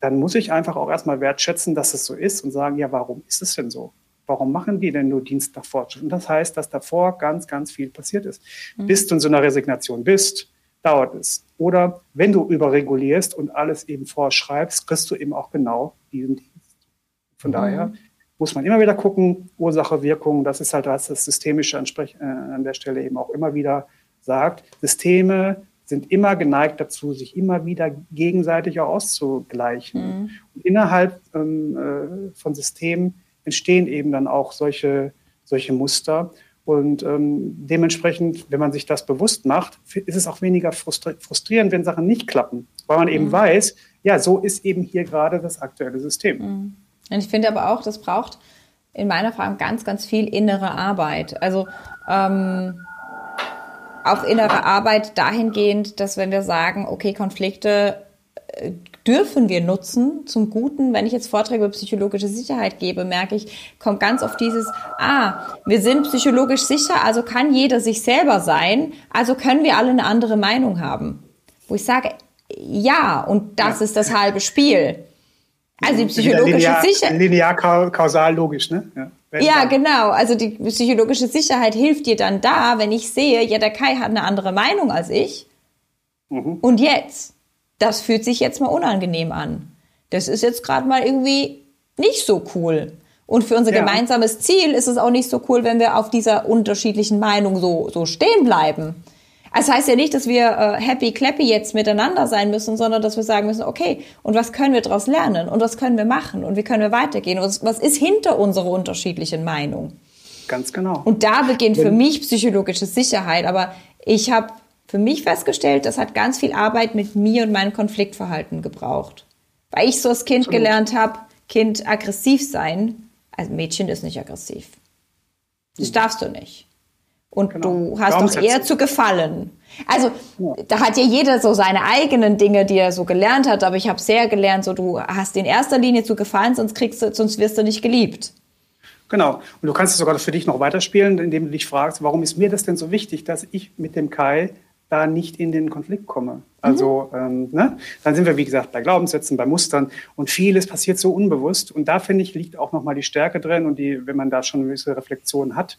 dann muss ich einfach auch erstmal wertschätzen, dass es so ist und sagen, ja, warum ist es denn so? Warum machen die denn nur Dienst nach Fortschritt? Und das heißt, dass davor ganz, ganz viel passiert ist. Mhm. Bis du in so einer Resignation bist, dauert es. Oder wenn du überregulierst und alles eben vorschreibst, kriegst du eben auch genau diesen Dienst. Von mhm. daher muss man immer wieder gucken, Ursache, Wirkung, das ist halt das, das Systemische äh, an der Stelle eben auch immer wieder sagt. Systeme sind immer geneigt dazu, sich immer wieder gegenseitig auch auszugleichen. Mhm. Und innerhalb ähm, äh, von Systemen entstehen eben dann auch solche, solche Muster. Und ähm, dementsprechend, wenn man sich das bewusst macht, ist es auch weniger frustrierend, wenn Sachen nicht klappen, weil man eben mhm. weiß, ja, so ist eben hier gerade das aktuelle System. Mhm. Und ich finde aber auch, das braucht in meiner Erfahrung ganz, ganz viel innere Arbeit. Also ähm, auch innere Arbeit dahingehend, dass wenn wir sagen, okay, Konflikte äh, dürfen wir nutzen zum Guten. Wenn ich jetzt Vorträge über psychologische Sicherheit gebe, merke ich, kommt ganz oft dieses, ah, wir sind psychologisch sicher, also kann jeder sich selber sein, also können wir alle eine andere Meinung haben. Wo ich sage, ja, und das ja. ist das halbe Spiel. Also die psychologische linear, Sicherheit. Linear kausal logisch, ne? Ja, ja genau. Also die psychologische Sicherheit hilft dir dann da, wenn ich sehe, ja, der Kai hat eine andere Meinung als ich. Mhm. Und jetzt? das fühlt sich jetzt mal unangenehm an. Das ist jetzt gerade mal irgendwie nicht so cool. Und für unser ja. gemeinsames Ziel ist es auch nicht so cool, wenn wir auf dieser unterschiedlichen Meinung so, so stehen bleiben. Das heißt ja nicht, dass wir äh, happy clappy jetzt miteinander sein müssen, sondern dass wir sagen müssen, okay, und was können wir daraus lernen und was können wir machen und wie können wir weitergehen und was ist hinter unserer unterschiedlichen Meinung? Ganz genau. Und da beginnt für mich psychologische Sicherheit. Aber ich habe für mich festgestellt, das hat ganz viel Arbeit mit mir und meinem Konfliktverhalten gebraucht. Weil ich so als Kind gelernt habe, Kind aggressiv sein. Also Mädchen ist nicht aggressiv. Das mhm. darfst du nicht. Und genau. du hast doch eher zu gefallen. Also ja. da hat ja jeder so seine eigenen Dinge, die er so gelernt hat, aber ich habe sehr gelernt, so du hast in erster Linie zu gefallen, sonst kriegst du, sonst wirst du nicht geliebt. Genau. Und du kannst es sogar für dich noch weiterspielen, indem du dich fragst, warum ist mir das denn so wichtig, dass ich mit dem Kai da nicht in den Konflikt komme. Also mhm. ähm, ne? dann sind wir, wie gesagt, bei Glaubenssätzen, bei Mustern und vieles passiert so unbewusst. Und da, finde ich, liegt auch nochmal die Stärke drin und die, wenn man da schon eine gewisse Reflexion hat,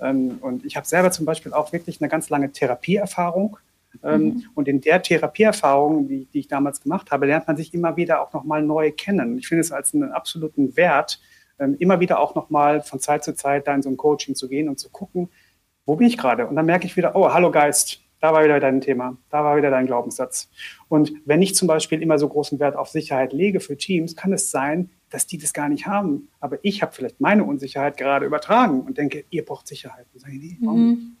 und ich habe selber zum Beispiel auch wirklich eine ganz lange Therapieerfahrung. Ähm, mhm. Und in der Therapieerfahrung, die, die, ich damals gemacht habe, lernt man sich immer wieder auch nochmal neu kennen. Ich finde es als einen absoluten Wert, ähm, immer wieder auch nochmal von Zeit zu Zeit da in so ein Coaching zu gehen und zu gucken, wo bin ich gerade? Und dann merke ich wieder, oh, hallo Geist, da war wieder dein Thema, da war wieder dein Glaubenssatz. Und wenn ich zum Beispiel immer so großen Wert auf Sicherheit lege für Teams, kann es sein, dass die das gar nicht haben. Aber ich habe vielleicht meine Unsicherheit gerade übertragen und denke, ihr braucht Sicherheit. Und sage, nee, mhm.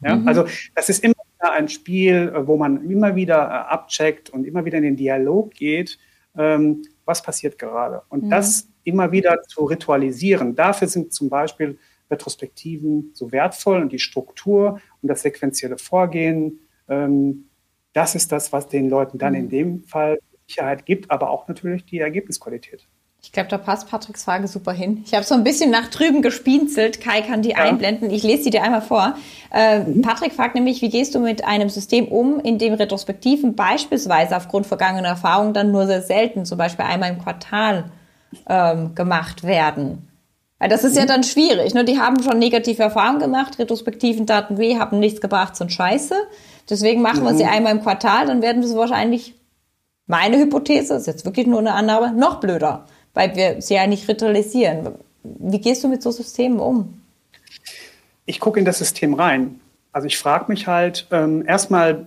Ja, mhm. Also das ist immer ein Spiel, wo man immer wieder äh, abcheckt und immer wieder in den Dialog geht, ähm, was passiert gerade. Und mhm. das immer wieder zu ritualisieren. Dafür sind zum Beispiel Retrospektiven so wertvoll und die Struktur und das sequentielle Vorgehen. Ähm, das ist das, was den Leuten dann in mhm. dem Fall Sicherheit gibt, aber auch natürlich die Ergebnisqualität. Ich glaube, da passt Patricks Frage super hin. Ich habe so ein bisschen nach drüben gespienzelt. Kai kann die ja. einblenden. Ich lese sie dir einmal vor. Äh, mhm. Patrick fragt nämlich, wie gehst du mit einem System um, in dem Retrospektiven beispielsweise aufgrund vergangener Erfahrungen dann nur sehr selten, zum Beispiel einmal im Quartal, ähm, gemacht werden? Weil das ist mhm. ja dann schwierig. Ne? Die haben schon negative Erfahrungen gemacht. Retrospektiven Daten weh, haben nichts gebracht, sind scheiße. Deswegen machen mhm. wir sie mhm. einmal im Quartal, dann werden wir sie wahrscheinlich, meine Hypothese, ist jetzt wirklich nur eine Annahme, noch blöder weil wir sie ja nicht ritualisieren. Wie gehst du mit so Systemen um? Ich gucke in das System rein. Also ich frage mich halt, ähm, erstmal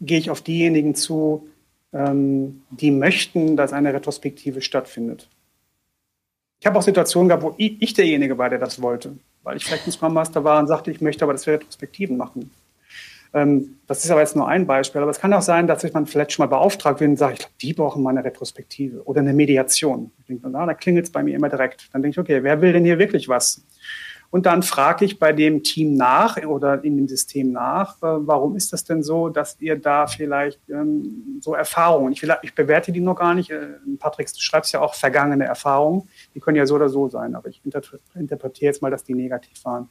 gehe ich auf diejenigen zu, ähm, die möchten, dass eine Retrospektive stattfindet. Ich habe auch Situationen gehabt, wo ich, ich, derjenige war, der das wollte, weil ich vielleicht ein Scrum Master war und sagte, ich möchte aber, dass wir Retrospektiven machen. Ähm, das ist aber jetzt nur ein Beispiel. Aber es kann auch sein, dass man vielleicht schon mal beauftragt wird und sagt, ich glaube, die brauchen mal eine Retrospektive oder eine Mediation. Ich da klingelt es bei mir immer direkt. Dann denke ich, okay, wer will denn hier wirklich was? Und dann frage ich bei dem Team nach oder in dem System nach, äh, warum ist das denn so, dass ihr da vielleicht ähm, so Erfahrungen, ich, ich bewerte die noch gar nicht, äh, Patrick, du schreibst ja auch vergangene Erfahrungen, die können ja so oder so sein, aber ich interpretiere jetzt mal, dass die negativ waren.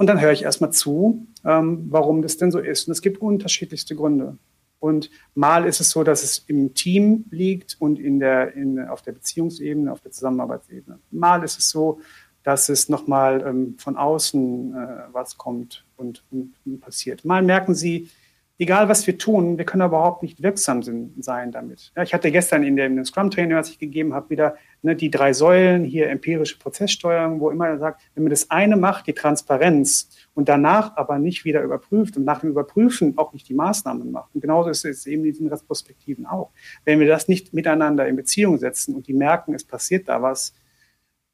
Und dann höre ich erstmal zu, ähm, warum das denn so ist. Und es gibt unterschiedlichste Gründe. Und mal ist es so, dass es im Team liegt und in der, in, auf der Beziehungsebene, auf der Zusammenarbeitsebene. Mal ist es so, dass es nochmal ähm, von außen äh, was kommt und, und, und, passiert. Mal merken sie, egal was wir tun, wir können überhaupt nicht wirksam sein damit. Ja, ich hatte gestern in dem Scrum-Training, was ich gegeben habe, wieder ne, die drei Säulen, hier empirische Prozesssteuerung, wo immer er sagt, wenn man das eine macht, die Transparenz, und danach aber nicht wieder überprüft und nach dem Überprüfen auch nicht die Maßnahmen macht. Und genauso ist es eben in diesen Retrospektiven auch. Wenn wir das nicht miteinander in Beziehung setzen und die merken, es passiert da was,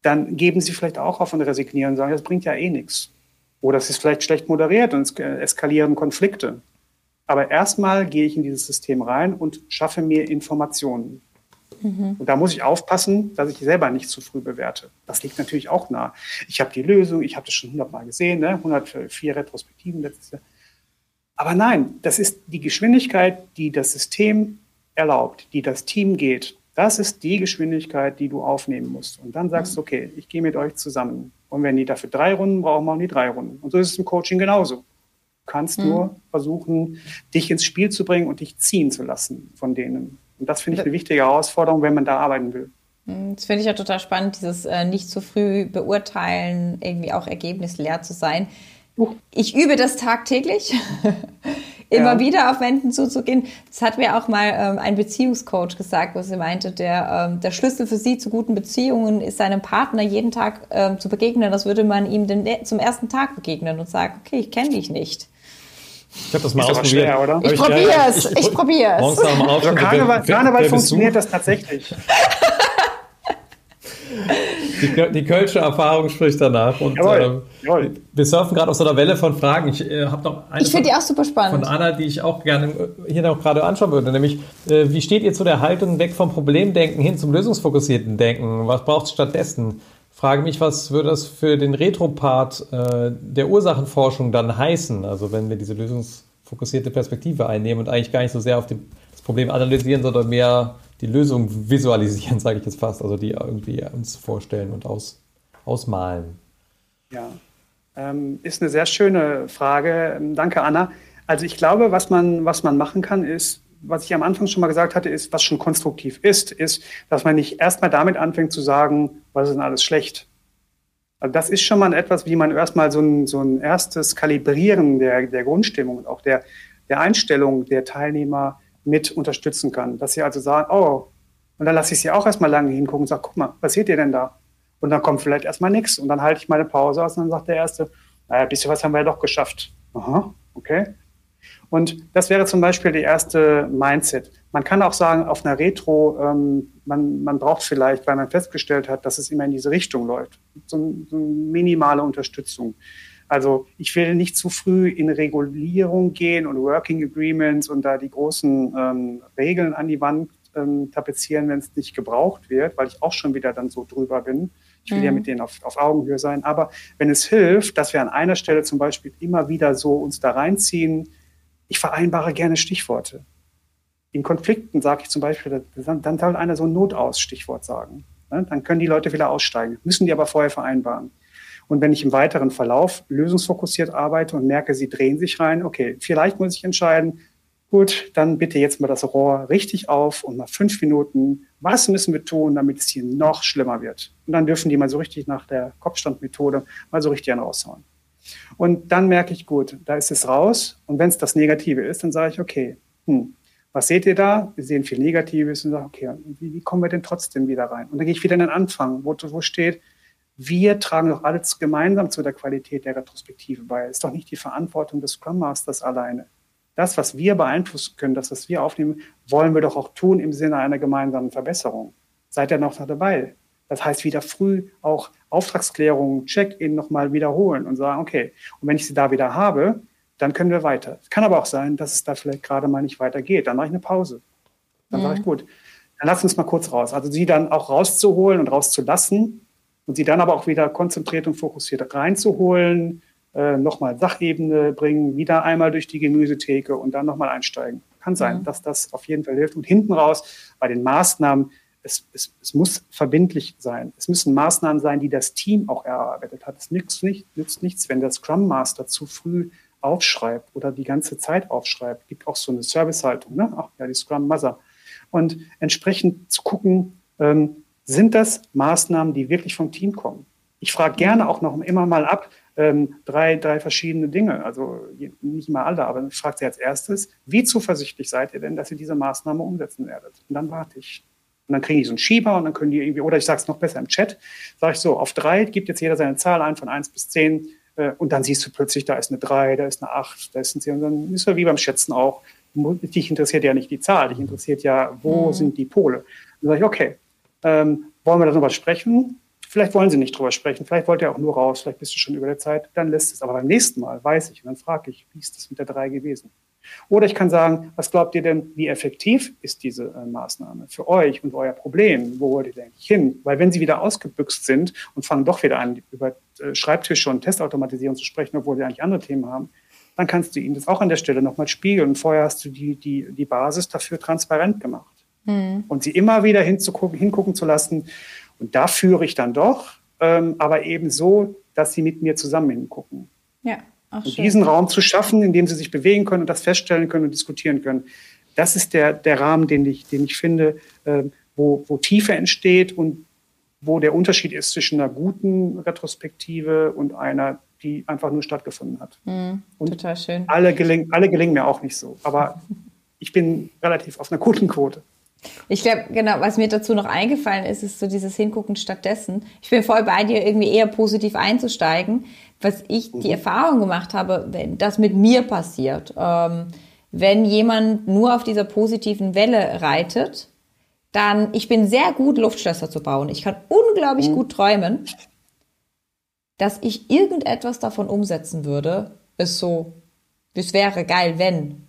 dann geben sie vielleicht auch auf und resignieren und sagen, das bringt ja eh nichts. Oder es ist vielleicht schlecht moderiert und es eskalieren Konflikte. Aber erstmal gehe ich in dieses System rein und schaffe mir Informationen. Mhm. Und da muss ich aufpassen, dass ich selber nicht zu früh bewerte. Das liegt natürlich auch nah. Ich habe die Lösung, ich habe das schon hundertmal gesehen, ne? 104 Retrospektiven letztes Jahr. Aber nein, das ist die Geschwindigkeit, die das System erlaubt, die das Team geht. Das ist die Geschwindigkeit, die du aufnehmen musst. Und dann sagst du, mhm. okay, ich gehe mit euch zusammen. Und wenn die dafür drei Runden brauchen, machen die drei Runden. Und so ist es im Coaching genauso. Kannst mhm. nur versuchen, dich ins Spiel zu bringen und dich ziehen zu lassen von denen. Und das finde ich eine wichtige Herausforderung, wenn man da arbeiten will. Hm, das finde ich ja total spannend, dieses äh, nicht zu früh beurteilen, irgendwie auch ergebnisleer zu sein. Ich übe das tagtäglich, (laughs) immer ja. wieder auf Wenden zuzugehen. Das hat mir auch mal ähm, ein Beziehungscoach gesagt, wo sie meinte, der, ähm, der Schlüssel für sie zu guten Beziehungen ist, seinem Partner jeden Tag ähm, zu begegnen, als würde man ihm den, zum ersten Tag begegnen und sagen, okay, ich kenne dich nicht. Ich habe das mal ist ausprobiert. Schwer, oder? Ich, ich probiere es. Ich, ich, ich probiere es. Also Karneval, Karneval funktioniert das tatsächlich. (laughs) Die, die Kölsche Erfahrung spricht danach. Und jawohl, ähm, jawohl. wir surfen gerade auf so einer Welle von Fragen. Ich äh, habe noch eine. Ich finde die auch super spannend. Von Anna, die ich auch gerne äh, hier noch gerade anschauen würde. Nämlich, äh, wie steht ihr zu der Haltung weg vom Problemdenken hin zum lösungsfokussierten Denken? Was braucht es stattdessen? Frage mich, was würde das für den Retro-Part äh, der Ursachenforschung dann heißen? Also wenn wir diese lösungsfokussierte Perspektive einnehmen und eigentlich gar nicht so sehr auf den, das Problem analysieren, sondern mehr die Lösung visualisieren, (laughs) sage ich jetzt fast, also die irgendwie uns vorstellen und aus, ausmalen. Ja, ähm, ist eine sehr schöne Frage. Danke, Anna. Also ich glaube, was man, was man machen kann, ist, was ich am Anfang schon mal gesagt hatte, ist, was schon konstruktiv ist, ist, dass man nicht erstmal damit anfängt zu sagen, was ist denn alles schlecht. Also das ist schon mal etwas, wie man erstmal so ein, so ein erstes Kalibrieren der, der Grundstimmung und auch der, der Einstellung der Teilnehmer mit unterstützen kann. Dass sie also sagen, oh, und dann lasse ich sie auch erstmal lange hingucken und sage, guck mal, was seht ihr denn da? Und dann kommt vielleicht erstmal nichts. Und dann halte ich meine Pause aus und dann sagt der Erste, naja, bisschen was haben wir ja doch geschafft. Aha, okay. Und das wäre zum Beispiel die erste Mindset. Man kann auch sagen, auf einer Retro, ähm, man, man braucht vielleicht, weil man festgestellt hat, dass es immer in diese Richtung läuft, so, so eine minimale Unterstützung. Also ich will nicht zu früh in Regulierung gehen und Working Agreements und da die großen ähm, Regeln an die Wand ähm, tapezieren, wenn es nicht gebraucht wird, weil ich auch schon wieder dann so drüber bin. Ich will mhm. ja mit denen auf, auf Augenhöhe sein. Aber wenn es hilft, dass wir an einer Stelle zum Beispiel immer wieder so uns da reinziehen, ich vereinbare gerne Stichworte. In Konflikten sage ich zum Beispiel, dann soll einer so ein Notaus-Stichwort sagen. Ne? Dann können die Leute wieder aussteigen, müssen die aber vorher vereinbaren. Und wenn ich im weiteren Verlauf lösungsfokussiert arbeite und merke, sie drehen sich rein, okay, vielleicht muss ich entscheiden, gut, dann bitte jetzt mal das Rohr richtig auf und mal fünf Minuten, was müssen wir tun, damit es hier noch schlimmer wird? Und dann dürfen die mal so richtig nach der Kopfstandmethode mal so richtig einen raushauen. Und dann merke ich, gut, da ist es raus. Und wenn es das Negative ist, dann sage ich, okay, hm, was seht ihr da? Wir sehen viel Negatives und sagen, okay, wie, wie, kommen wir denn trotzdem wieder rein? Und dann gehe ich wieder in den Anfang, wo, wo steht, wir tragen doch alles gemeinsam zu der Qualität der Retrospektive bei. Es ist doch nicht die Verantwortung des Scrum Masters alleine. Das, was wir beeinflussen können, das, was wir aufnehmen, wollen wir doch auch tun im Sinne einer gemeinsamen Verbesserung. Seid ihr noch dabei? Das heißt, wieder früh auch Auftragsklärungen, Check-in nochmal wiederholen und sagen, okay, und wenn ich sie da wieder habe, dann können wir weiter. Es kann aber auch sein, dass es da vielleicht gerade mal nicht weitergeht. Dann mache ich eine Pause. Dann mhm. sage ich, gut, dann lass uns mal kurz raus. Also sie dann auch rauszuholen und rauszulassen und sie dann aber auch wieder konzentriert und fokussiert reinzuholen, äh, nochmal Sachebene bringen, wieder einmal durch die Gemüsetheke und dann nochmal einsteigen. Kann sein, mhm. dass das auf jeden Fall hilft. Und hinten raus bei den Maßnahmen es, es, es muss verbindlich sein. Es müssen Maßnahmen sein, die das Team auch erarbeitet hat. Es nützt, nicht, nützt nichts, wenn der Scrum Master zu früh aufschreibt oder die ganze Zeit aufschreibt. Gibt auch so eine Servicehaltung, ne? Ach ja, die Scrum Master. Und entsprechend zu gucken, ähm, sind das Maßnahmen, die wirklich vom Team kommen? Ich frage gerne auch noch immer mal ab, ähm, drei, drei verschiedene Dinge. Also nicht mal alle, aber ich frage Sie als erstes, wie zuversichtlich seid ihr denn, dass ihr diese Maßnahme umsetzen werdet? Und dann warte ich. Und dann kriege ich so einen Schieber und dann können die irgendwie, oder ich sage es noch besser im Chat, sage ich so, auf drei gibt jetzt jeder seine Zahl ein von eins bis zehn äh, und dann siehst du plötzlich, da ist eine drei, da ist eine acht, da ist ein zehn und dann ist ja wie beim Schätzen auch, dich interessiert ja nicht die Zahl, dich interessiert ja, wo mhm. sind die Pole. Dann sage ich, okay, ähm, wollen wir darüber sprechen? Vielleicht wollen Sie nicht darüber sprechen, vielleicht wollt ihr auch nur raus, vielleicht bist du schon über der Zeit, dann lässt es. Aber beim nächsten Mal weiß ich und dann frage ich, wie ist das mit der drei gewesen? Oder ich kann sagen, was glaubt ihr denn, wie effektiv ist diese äh, Maßnahme für euch und euer Problem? Wo wollt ihr denn hin? Weil wenn sie wieder ausgebüxt sind und fangen doch wieder an, über äh, Schreibtische und Testautomatisierung zu sprechen, obwohl sie eigentlich andere Themen haben, dann kannst du ihnen das auch an der Stelle nochmal spiegeln. Und vorher hast du die, die, die Basis dafür transparent gemacht. Mhm. Und sie immer wieder hinzugucken, hingucken zu lassen. Und da führe ich dann doch, ähm, aber eben so, dass sie mit mir zusammen hingucken. Ja. Ach, und diesen Raum zu schaffen, in dem sie sich bewegen können und das feststellen können und diskutieren können. Das ist der, der Rahmen, den ich, den ich finde, äh, wo, wo Tiefe entsteht und wo der Unterschied ist zwischen einer guten Retrospektive und einer, die einfach nur stattgefunden hat. Mm, total schön. Alle gelingen, alle gelingen mir auch nicht so, aber (laughs) ich bin relativ auf einer guten Quote. Ich glaube, genau, was mir dazu noch eingefallen ist, ist so dieses Hingucken stattdessen. Ich bin voll bei dir, irgendwie eher positiv einzusteigen. Was ich die mhm. Erfahrung gemacht habe, wenn das mit mir passiert, ähm, wenn jemand nur auf dieser positiven Welle reitet, dann, ich bin sehr gut, Luftschlösser zu bauen. Ich kann unglaublich mhm. gut träumen. Dass ich irgendetwas davon umsetzen würde, ist so, es wäre geil, wenn.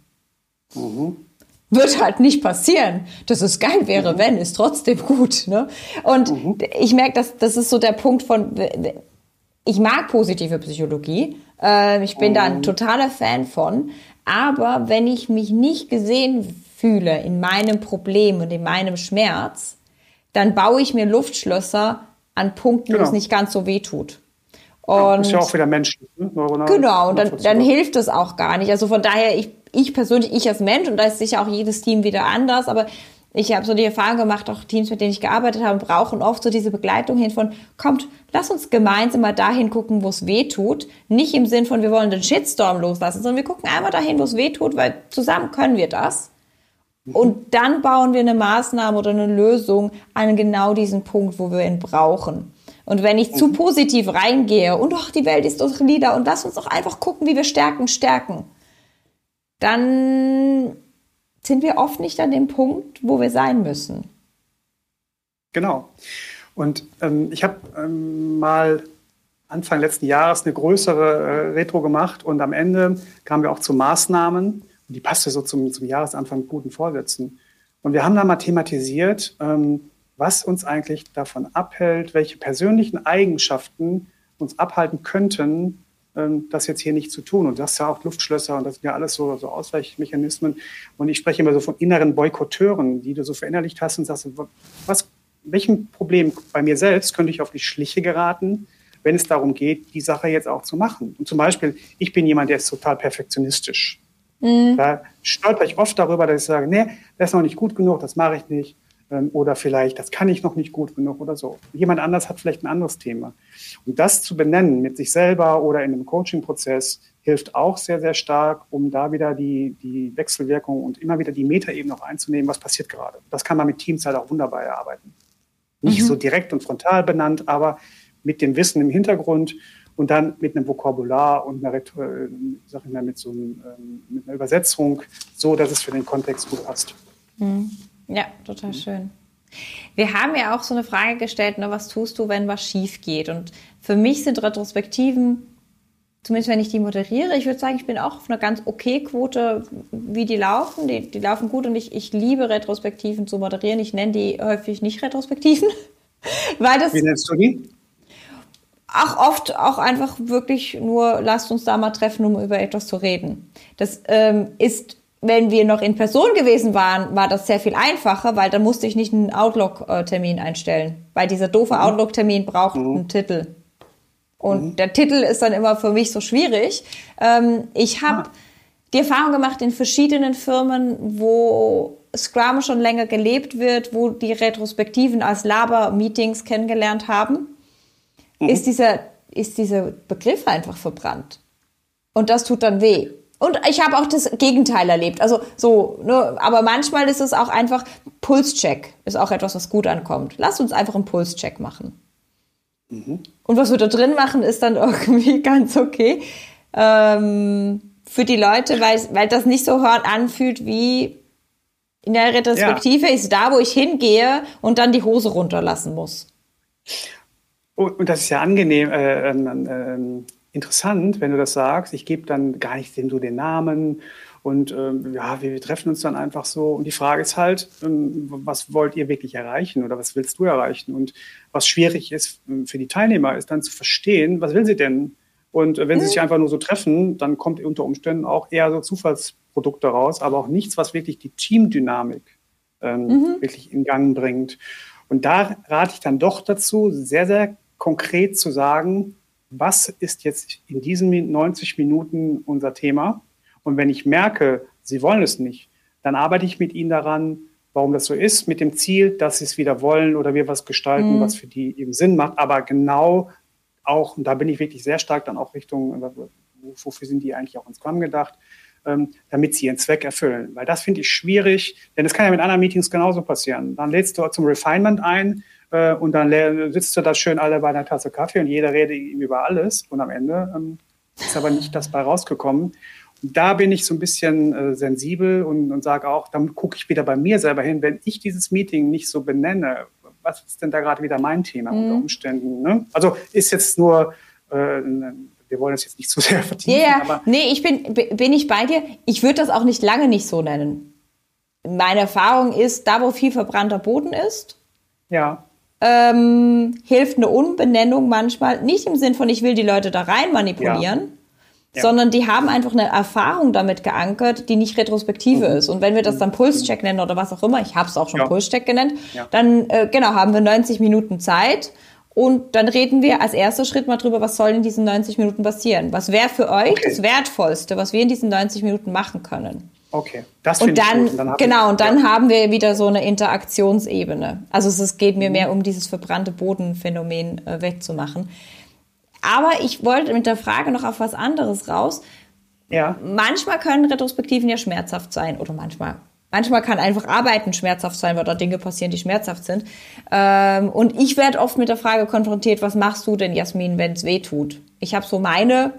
Mhm. Wird halt nicht passieren. Dass es geil wäre, mhm. wenn, ist trotzdem gut. Ne? Und mhm. ich merke, dass das ist so der Punkt von, ich mag positive Psychologie. Äh, ich bin da ein mhm. totaler Fan von. Aber wenn ich mich nicht gesehen fühle in meinem Problem und in meinem Schmerz, dann baue ich mir Luftschlösser an Punkten, genau. wo es nicht ganz so weh tut. Und ja, ist ja auch wieder menschlich. Ne? Genau, und dann, dann hilft es auch gar nicht. Also von daher, ich, ich persönlich, ich als Mensch, und da ist sicher auch jedes Team wieder anders, aber ich habe so die Erfahrung gemacht, auch Teams, mit denen ich gearbeitet habe, brauchen oft so diese Begleitung hin von, kommt, lass uns gemeinsam mal dahin gucken, wo es weh tut. Nicht im Sinn von, wir wollen den Shitstorm loslassen, sondern wir gucken einmal dahin, wo es weh tut, weil zusammen können wir das. Und dann bauen wir eine Maßnahme oder eine Lösung an genau diesen Punkt, wo wir ihn brauchen. Und wenn ich zu mhm. positiv reingehe und ach, die Welt ist doch nieder und lass uns doch einfach gucken, wie wir stärken, stärken, dann sind wir oft nicht an dem Punkt, wo wir sein müssen. Genau. Und ähm, ich habe ähm, mal Anfang letzten Jahres eine größere äh, Retro gemacht und am Ende kamen wir auch zu Maßnahmen. Und die passte so zum, zum Jahresanfang guten Vorsätzen. Und wir haben da mal thematisiert, ähm, was uns eigentlich davon abhält, welche persönlichen Eigenschaften uns abhalten könnten, das jetzt hier nicht zu tun. Und das ist ja auch Luftschlösser und das sind ja alles so, so Ausweichmechanismen. Und ich spreche immer so von inneren Boykotteuren, die du so verinnerlicht hast und sagst, was, welchem Problem bei mir selbst könnte ich auf die Schliche geraten, wenn es darum geht, die Sache jetzt auch zu machen. Und zum Beispiel, ich bin jemand, der ist total perfektionistisch. Mhm. Da stolper ich oft darüber, dass ich sage, nee, das ist noch nicht gut genug, das mache ich nicht. Ähm, oder vielleicht, das kann ich noch nicht gut genug oder so. Jemand anders hat vielleicht ein anderes Thema. Und das zu benennen mit sich selber oder in einem Coaching-Prozess hilft auch sehr, sehr stark, um da wieder die, die Wechselwirkung und immer wieder die Metaebene auch einzunehmen, was passiert gerade. Das kann man mit Teams halt auch wunderbar erarbeiten. Nicht mhm. so direkt und frontal benannt, aber mit dem Wissen im Hintergrund und dann mit einem Vokabular und einer, äh, sag ich mal, mit, so einem, ähm, mit einer Übersetzung, so dass es für den Kontext gut passt. Mhm. Ja, total schön. Wir haben ja auch so eine Frage gestellt, ne, was tust du, wenn was schief geht? Und für mich sind Retrospektiven, zumindest wenn ich die moderiere, ich würde sagen, ich bin auch auf einer ganz okay Quote, wie die laufen. Die, die laufen gut und ich, ich liebe Retrospektiven zu moderieren. Ich nenne die häufig nicht Retrospektiven. (laughs) weil das, wie nennst du die? Auch oft auch einfach wirklich nur, lasst uns da mal treffen, um über etwas zu reden. Das ähm, ist wenn wir noch in Person gewesen waren, war das sehr viel einfacher, weil dann musste ich nicht einen Outlook-Termin einstellen. Weil dieser doofe mhm. Outlook-Termin braucht mhm. einen Titel. Und mhm. der Titel ist dann immer für mich so schwierig. Ähm, ich habe ah. die Erfahrung gemacht in verschiedenen Firmen, wo Scrum schon länger gelebt wird, wo die Retrospektiven als Laber-Meetings kennengelernt haben, mhm. ist, dieser, ist dieser Begriff einfach verbrannt. Und das tut dann weh. Und ich habe auch das Gegenteil erlebt. Also so, ne, aber manchmal ist es auch einfach Pulscheck, ist auch etwas, was gut ankommt. Lass uns einfach einen Pulscheck machen. Mhm. Und was wir da drin machen, ist dann (laughs) irgendwie ganz okay. Ähm, für die Leute, weil, weil das nicht so hart anfühlt wie in der Retrospektive ja. ist da, wo ich hingehe und dann die Hose runterlassen muss. Und das ist ja angenehm. Äh, äh, äh interessant, wenn du das sagst. Ich gebe dann gar nicht dem so den Namen und ähm, ja, wir, wir, treffen uns dann einfach so. Und die Frage ist halt, ähm, was wollt ihr wirklich erreichen oder was willst du erreichen? Und was schwierig ist ähm, für die Teilnehmer, ist dann zu verstehen, was will sie denn? Und äh, wenn mhm. sie sich einfach nur so treffen, dann kommt unter Umständen auch eher so Zufallsprodukte raus, aber auch nichts, was wirklich die Teamdynamik ähm, mhm. wirklich in Gang bringt. Und da rate ich dann doch dazu, sehr, sehr konkret zu sagen, was ist jetzt in diesen 90 Minuten unser Thema? Und wenn ich merke, sie wollen es nicht, dann arbeite ich mit ihnen daran, warum das so ist, mit dem Ziel, dass sie es wieder wollen oder wir was gestalten, mhm. was für die eben Sinn macht. Aber genau auch, und da bin ich wirklich sehr stark dann auch Richtung, wofür sind die eigentlich auch ins Scrum gedacht, ähm, damit sie ihren Zweck erfüllen. Weil das finde ich schwierig, denn das kann ja mit anderen Meetings genauso passieren. Dann lädst du zum Refinement ein, äh, und dann sitzt du da schön alle bei einer Tasse Kaffee und jeder redet ihm über alles. Und am Ende ähm, ist aber nicht das bei rausgekommen. Und da bin ich so ein bisschen äh, sensibel und, und sage auch, dann gucke ich wieder bei mir selber hin, wenn ich dieses Meeting nicht so benenne, was ist denn da gerade wieder mein Thema mhm. unter Umständen? Ne? Also ist jetzt nur, äh, wir wollen es jetzt nicht zu sehr vertiefen. Ja, yeah. nee, ich bin, bin ich bei dir. Ich würde das auch nicht lange nicht so nennen meine Erfahrung ist, da wo viel verbrannter Boden ist, ja. Ähm, hilft eine Umbenennung manchmal, nicht im Sinn von, ich will die Leute da rein manipulieren, ja. Ja. sondern die haben einfach eine Erfahrung damit geankert, die nicht retrospektive mhm. ist. Und wenn wir das dann Pulscheck nennen oder was auch immer, ich habe es auch schon ja. Pulscheck genannt, dann äh, genau haben wir 90 Minuten Zeit und dann reden wir als erster Schritt mal drüber, was soll in diesen 90 Minuten passieren? Was wäre für euch okay. das Wertvollste, was wir in diesen 90 Minuten machen können? Okay, das und dann, und dann genau, und dann ja. haben wir wieder so eine Interaktionsebene. Also es geht mir mehr um dieses verbrannte Bodenphänomen äh, wegzumachen. Aber ich wollte mit der Frage noch auf was anderes raus. Ja. Manchmal können Retrospektiven ja schmerzhaft sein oder manchmal Manchmal kann einfach Arbeiten schmerzhaft sein, weil da Dinge passieren, die schmerzhaft sind. Ähm, und ich werde oft mit der Frage konfrontiert, was machst du denn, Jasmin, wenn es weh tut? Ich habe so meine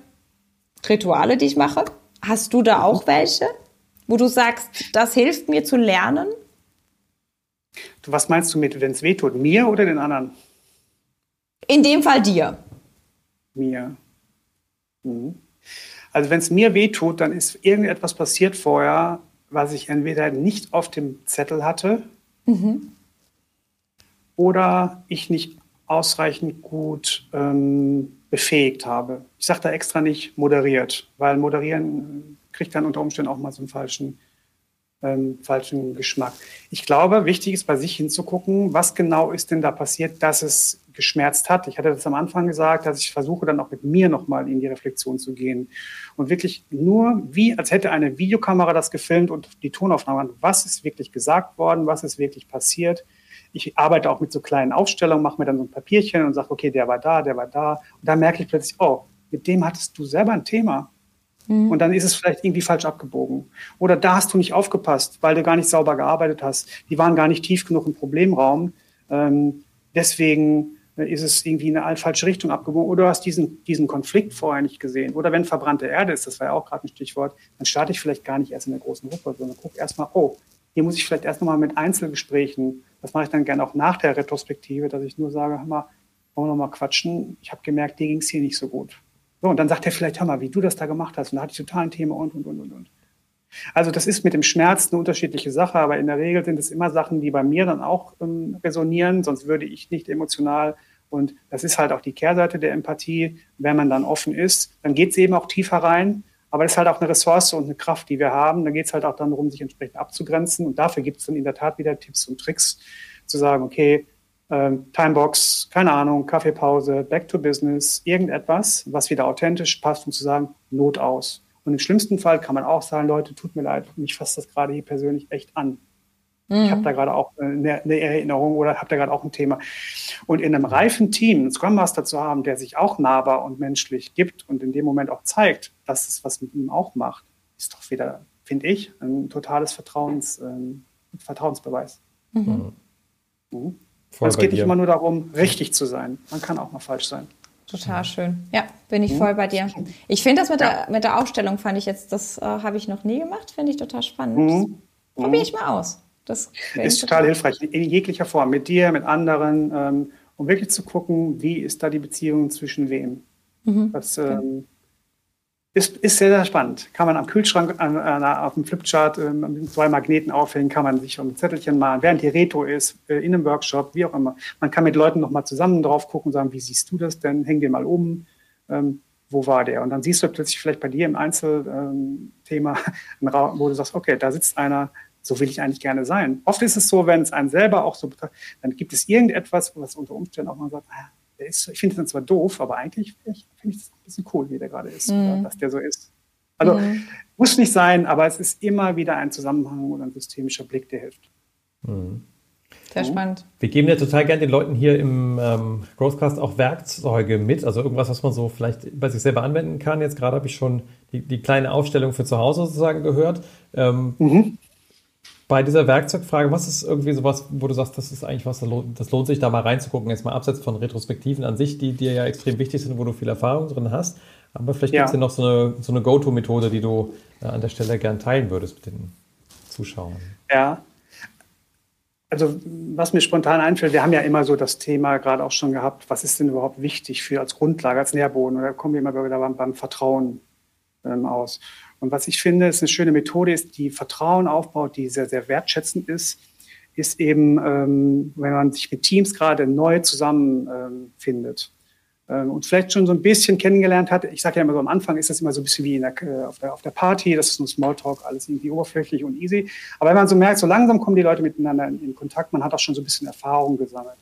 Rituale, die ich mache. Hast du da auch welche, wo du sagst, das hilft mir zu lernen? Was meinst du mit, wenn es weh tut? Mir oder den anderen? In dem Fall dir. Mir. Mhm. Also wenn es mir weh tut, dann ist irgendetwas passiert vorher, was ich entweder nicht auf dem Zettel hatte mhm. oder ich nicht ausreichend gut ähm, befähigt habe. Ich sage da extra nicht moderiert, weil moderieren kriegt dann unter Umständen auch mal so einen falschen, ähm, falschen Geschmack. Ich glaube, wichtig ist bei sich hinzugucken, was genau ist denn da passiert, dass es geschmerzt hat. Ich hatte das am Anfang gesagt, dass ich versuche dann auch mit mir nochmal in die Reflexion zu gehen und wirklich nur wie, als hätte eine Videokamera das gefilmt und die Tonaufnahme, was ist wirklich gesagt worden, was ist wirklich passiert. Ich arbeite auch mit so kleinen Aufstellungen, mache mir dann so ein Papierchen und sage, okay, der war da, der war da. Und dann merke ich plötzlich, oh, mit dem hattest du selber ein Thema. Mhm. Und dann ist es vielleicht irgendwie falsch abgebogen. Oder da hast du nicht aufgepasst, weil du gar nicht sauber gearbeitet hast. Die waren gar nicht tief genug im Problemraum. Ähm, deswegen ist es irgendwie in eine falsche Richtung abgebogen oder du hast diesen, diesen Konflikt vorher nicht gesehen. Oder wenn verbrannte Erde ist, das war ja auch gerade ein Stichwort, dann starte ich vielleicht gar nicht erst in der großen Gruppe, sondern gucke erstmal, oh, hier muss ich vielleicht erst nochmal mit Einzelgesprächen, das mache ich dann gerne auch nach der Retrospektive, dass ich nur sage, hör mal, wollen wir nochmal quatschen, ich habe gemerkt, dir ging es hier nicht so gut. So, und dann sagt er vielleicht, hör mal, wie du das da gemacht hast, und da hatte ich total ein Thema und, und, und, und, und. Also das ist mit dem Schmerz eine unterschiedliche Sache, aber in der Regel sind es immer Sachen, die bei mir dann auch ähm, resonieren, sonst würde ich nicht emotional und das ist halt auch die Kehrseite der Empathie. Wenn man dann offen ist, dann geht es eben auch tiefer rein. Aber das ist halt auch eine Ressource und eine Kraft, die wir haben. Da geht es halt auch dann darum, sich entsprechend abzugrenzen. Und dafür gibt es dann in der Tat wieder Tipps und Tricks, zu sagen, okay, ähm, Timebox, keine Ahnung, Kaffeepause, Back to Business, irgendetwas, was wieder authentisch passt, um zu sagen, Not aus. Und im schlimmsten Fall kann man auch sagen, Leute, tut mir leid, mich fasst das gerade hier persönlich echt an. Mhm. Ich habe da gerade auch eine, eine, Erinnerung oder habe da gerade auch ein Thema. Und in einem reifen Team einen Scrum Master zu haben, der sich auch nahbar und menschlich gibt und in dem Moment auch zeigt, dass es was mit ihm auch macht, ist doch wieder, finde ich, ein totales Vertrauens, äh, Vertrauensbeweis. Mhm. Mhm. es geht nicht immer nur darum, richtig zu sein. Man kann auch mal falsch sein. Total schön. Ja, bin ich mhm. voll bei dir. Ich finde das mit, ja. der, mit der Ausstellung, fand ich jetzt, das äh, habe ich noch nie gemacht, finde ich total spannend. Mhm. Probiere ich mal aus. Das ist total hilfreich, in jeglicher Form, mit dir, mit anderen, ähm, um wirklich zu gucken, wie ist da die Beziehung zwischen wem. Mhm. Das ähm, ist, ist sehr, sehr spannend. Kann man am Kühlschrank, an, an, auf dem Flipchart ähm, mit zwei Magneten aufhängen, kann man sich ein Zettelchen malen, während die Reto ist, äh, in einem Workshop, wie auch immer. Man kann mit Leuten nochmal zusammen drauf gucken und sagen, wie siehst du das denn? Häng dir mal um. Ähm, wo war der? Und dann siehst du plötzlich vielleicht bei dir im Einzelthema, ähm, (laughs) wo du sagst, okay, da sitzt einer, so will ich eigentlich gerne sein. Oft ist es so, wenn es einen selber auch so betrifft, dann gibt es irgendetwas, was unter Umständen auch mal sagt, ah, der ist, ich finde es zwar doof, aber eigentlich finde ich es ein bisschen cool, wie der gerade ist, mhm. dass der so ist. Also mhm. muss nicht sein, aber es ist immer wieder ein Zusammenhang oder ein systemischer Blick, der hilft. Mhm. Sehr spannend. Wir geben ja total gerne den Leuten hier im ähm, Growthcast auch Werkzeuge mit, also irgendwas, was man so vielleicht bei sich selber anwenden kann. Jetzt gerade habe ich schon die, die, kleine Aufstellung für zu Hause sozusagen gehört. Ähm, mhm bei dieser Werkzeugfrage, was ist irgendwie sowas, wo du sagst, das ist eigentlich was, das lohnt sich da mal reinzugucken, jetzt mal abseits von Retrospektiven an sich, die dir ja extrem wichtig sind, wo du viel Erfahrung drin hast. Aber vielleicht ja. gibt es ja noch so eine, so eine Go-To-Methode, die du äh, an der Stelle gern teilen würdest mit den Zuschauern. Ja. Also, was mir spontan einfällt, wir haben ja immer so das Thema gerade auch schon gehabt, was ist denn überhaupt wichtig für als Grundlage, als Nährboden? Oder kommen wir immer wieder beim, beim Vertrauen ähm, aus. Und was ich finde, ist eine schöne Methode, ist, die Vertrauen aufbaut, die sehr, sehr wertschätzend ist, ist eben, ähm, wenn man sich mit Teams gerade neu zusammenfindet ähm, und vielleicht schon so ein bisschen kennengelernt hat. Ich sage ja immer so, am Anfang ist das immer so ein bisschen wie der, äh, auf, der, auf der Party, das ist nur Smalltalk, alles irgendwie oberflächlich und easy. Aber wenn man so merkt, so langsam kommen die Leute miteinander in, in Kontakt, man hat auch schon so ein bisschen Erfahrung gesammelt,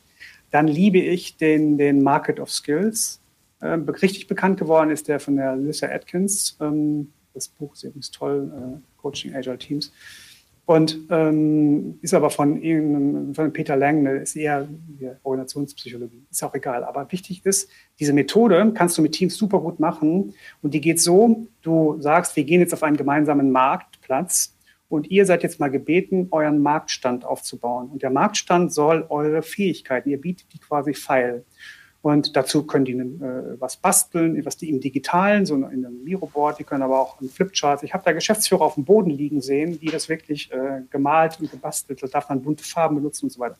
dann liebe ich den, den Market of Skills. Ähm, richtig bekannt geworden ist der von der Lisa Atkins. Ähm, das Buch ist übrigens toll, äh, Coaching Agile Teams. Und ähm, ist aber von, von Peter Lang, ist eher Organisationspsychologie, ist auch egal. Aber wichtig ist, diese Methode kannst du mit Teams super gut machen. Und die geht so, du sagst, wir gehen jetzt auf einen gemeinsamen Marktplatz und ihr seid jetzt mal gebeten, euren Marktstand aufzubauen. Und der Marktstand soll eure Fähigkeiten, ihr bietet die quasi feil. Und dazu können die äh, was basteln, was die im Digitalen, so in einem Miroboard, die können aber auch in Flipcharts. Ich habe da Geschäftsführer auf dem Boden liegen sehen, die das wirklich äh, gemalt und gebastelt, da darf man bunte Farben benutzen und so weiter.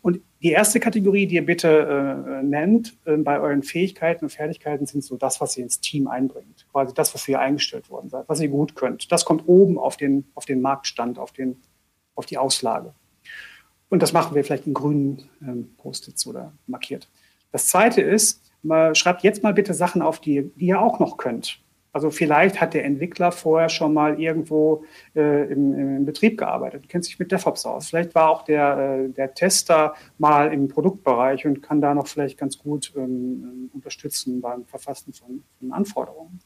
Und die erste Kategorie, die ihr bitte äh, nennt äh, bei euren Fähigkeiten und Fertigkeiten, sind so das, was ihr ins Team einbringt. Quasi das, wofür ihr eingestellt worden seid, was ihr gut könnt. Das kommt oben auf den, auf den Marktstand, auf, den, auf die Auslage. Und das machen wir vielleicht in grünen ähm, Post-its oder markiert. Das Zweite ist, schreibt jetzt mal bitte Sachen auf, die, die ihr auch noch könnt. Also vielleicht hat der Entwickler vorher schon mal irgendwo äh, im, im, Betrieb gearbeitet, kennt sich mit DevOps aus. Vielleicht war auch der, äh, der Tester mal im Produktbereich und kann da noch vielleicht ganz gut ähm, unterstützen beim Verfassen von, von, Anforderungen.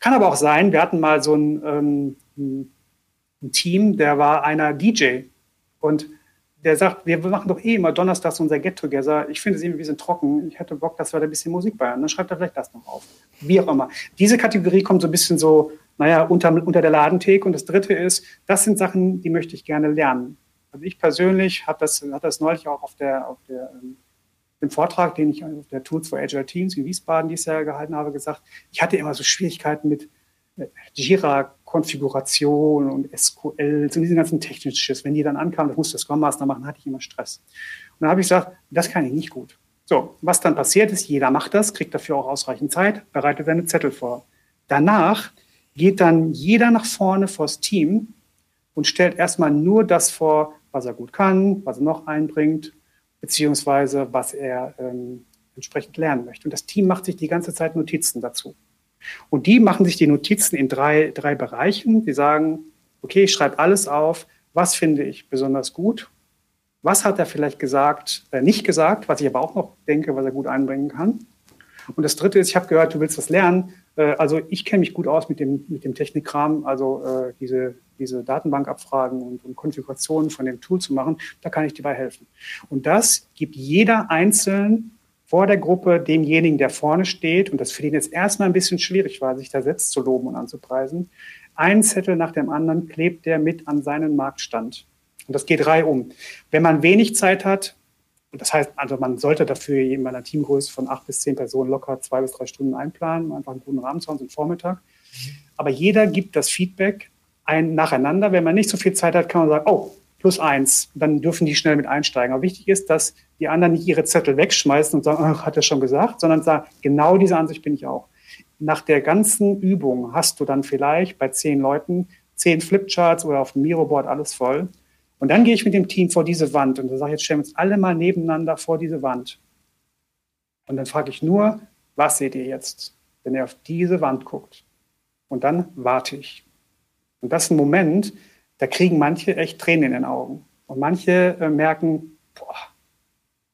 Kann aber auch sein, wir hatten mal so ein, ähm, ein Team, der war einer DJ und der sagt, wir machen doch eh immer donnerstags unser Get-Together. Ich finde es irgendwie ein bisschen trocken. Ich hätte Bock, dass wir da ein bisschen Musik bei haben. Dann schreibt er vielleicht das noch auf. Wie auch immer. Diese Kategorie kommt so ein bisschen so, naja, unter, unter der Ladentheke. Und das dritte ist, das sind Sachen, die möchte ich gerne lernen. Also ich persönlich habe das, hatte das neulich auch auf der, auf der, ähm, dem Vortrag, den ich auf der Tools for Agile Teams in Wiesbaden dieses Jahr gehalten habe, gesagt, ich hatte immer so Schwierigkeiten mit äh, Jira Konfiguration und SQL, so diesen ganzen technischen Schiss. Wenn die dann ankamen, das musste Scrum Master machen, hatte ich immer Stress. Und dann habe ich gesagt, das kann ich nicht gut. So, was dann passiert ist, jeder macht das, kriegt dafür auch ausreichend Zeit, bereitet seine Zettel vor. Danach geht dann jeder nach vorne vors Team und stellt erstmal nur das vor, was er gut kann, was er noch einbringt, beziehungsweise was er ähm, entsprechend lernen möchte. Und das Team macht sich die ganze Zeit Notizen dazu. Und die machen sich die Notizen in drei, drei Bereichen. Die sagen, okay, ich schreibe alles auf, was finde ich besonders gut, was hat er vielleicht gesagt, äh, nicht gesagt, was ich aber auch noch denke, was er gut einbringen kann. Und das Dritte ist, ich habe gehört, du willst was lernen. Äh, also ich kenne mich gut aus mit dem, mit dem Technikkram, also äh, diese, diese Datenbankabfragen und, und Konfigurationen von dem Tool zu machen, da kann ich dir bei helfen. Und das gibt jeder einzeln vor der Gruppe demjenigen, der vorne steht, und das für ihn jetzt erstmal ein bisschen schwierig war, sich da selbst zu loben und anzupreisen, einen Zettel nach dem anderen klebt der mit an seinen Marktstand. Und das geht reihum. Wenn man wenig Zeit hat, und das heißt, also man sollte dafür in einer Teamgröße von acht bis zehn Personen locker zwei bis drei Stunden einplanen, einfach einen guten Rahmen zu haben, so einen Vormittag. Aber jeder gibt das Feedback ein, nacheinander. Wenn man nicht so viel Zeit hat, kann man sagen, oh, plus eins. Dann dürfen die schnell mit einsteigen. Aber wichtig ist, dass die anderen nicht ihre Zettel wegschmeißen und sagen, ach, hat er schon gesagt, sondern sagen, genau diese Ansicht bin ich auch. Nach der ganzen Übung hast du dann vielleicht bei zehn Leuten zehn Flipcharts oder auf dem Miroboard alles voll. Und dann gehe ich mit dem Team vor diese Wand und sage, jetzt stellen wir uns alle mal nebeneinander vor diese Wand. Und dann frage ich nur, was seht ihr jetzt, wenn ihr auf diese Wand guckt? Und dann warte ich. Und das ist ein Moment, da kriegen manche echt Tränen in den Augen. Und manche äh, merken, boah,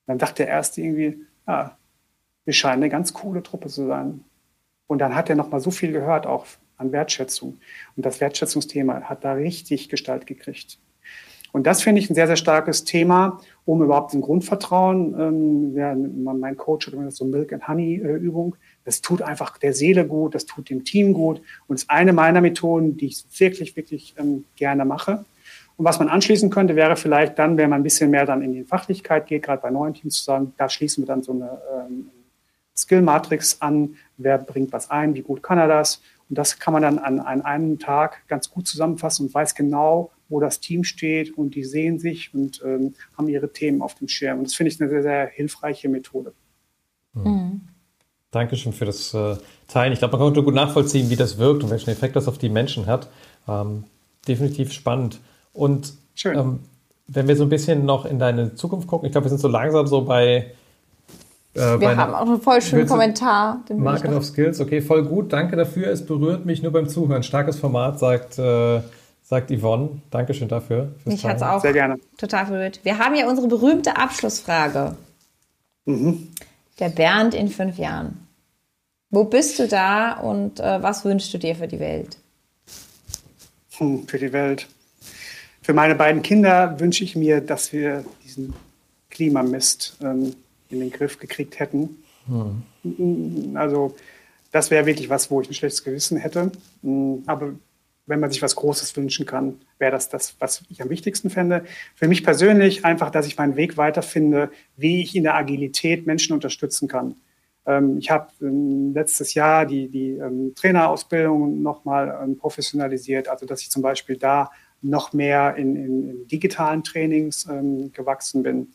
dann sagt der Erste irgendwie, ja, wir scheinen eine ganz coole Truppe zu sein. Und dann hat er noch mal so viel gehört, auch an Wertschätzung. Und das Wertschätzungsthema hat da richtig Gestalt gekriegt. Und das finde ich ein sehr, sehr starkes Thema, um überhaupt ein Grundvertrauen, ähm, ja, mein Coach hat immer so Milk and Honey äh, Übung, das tut einfach der Seele gut, das tut dem Team gut und ist eine meiner Methoden, die ich wirklich, wirklich ähm, gerne mache. Und was man anschließen könnte, wäre vielleicht dann, wenn man ein bisschen mehr dann in die Fachlichkeit geht, gerade bei neuen Teams zu sagen, da schließen wir dann so eine ähm, Skill-Matrix an, wer bringt was ein, wie gut kann er das. Und das kann man dann an, an einem Tag ganz gut zusammenfassen und weiß genau, wo das Team steht und die sehen sich und ähm, haben ihre Themen auf dem Schirm. Und das finde ich eine sehr, sehr hilfreiche Methode. Mhm. Dankeschön für das äh, Teilen. Ich glaube, man konnte gut nachvollziehen, wie das wirkt und welchen Effekt das auf die Menschen hat. Ähm, definitiv spannend. Und ähm, wenn wir so ein bisschen noch in deine Zukunft gucken, ich glaube, wir sind so langsam so bei. Äh, wir haben auch einen voll schönen Kommentar. Market of Skills, okay, voll gut. Danke dafür. Es berührt mich nur beim Zuhören. Starkes Format, sagt, äh, sagt Yvonne. Dankeschön dafür. Mich hat es auch Sehr gerne. total berührt. Wir haben ja unsere berühmte Abschlussfrage. Mhm. Der Bernd in fünf Jahren. Wo bist du da und äh, was wünschst du dir für die Welt? Hm, für die Welt. Für meine beiden Kinder wünsche ich mir, dass wir diesen Klimamist ähm, in den Griff gekriegt hätten. Hm. Also das wäre wirklich was, wo ich ein schlechtes Gewissen hätte. Hm, aber wenn man sich was Großes wünschen kann, wäre das das, was ich am wichtigsten fände. Für mich persönlich einfach, dass ich meinen Weg weiterfinde, wie ich in der Agilität Menschen unterstützen kann. Ähm, ich habe ähm, letztes Jahr die, die ähm, Trainerausbildung nochmal professionalisiert, also dass ich zum Beispiel da noch mehr in, in, in digitalen Trainings gewachsen bin.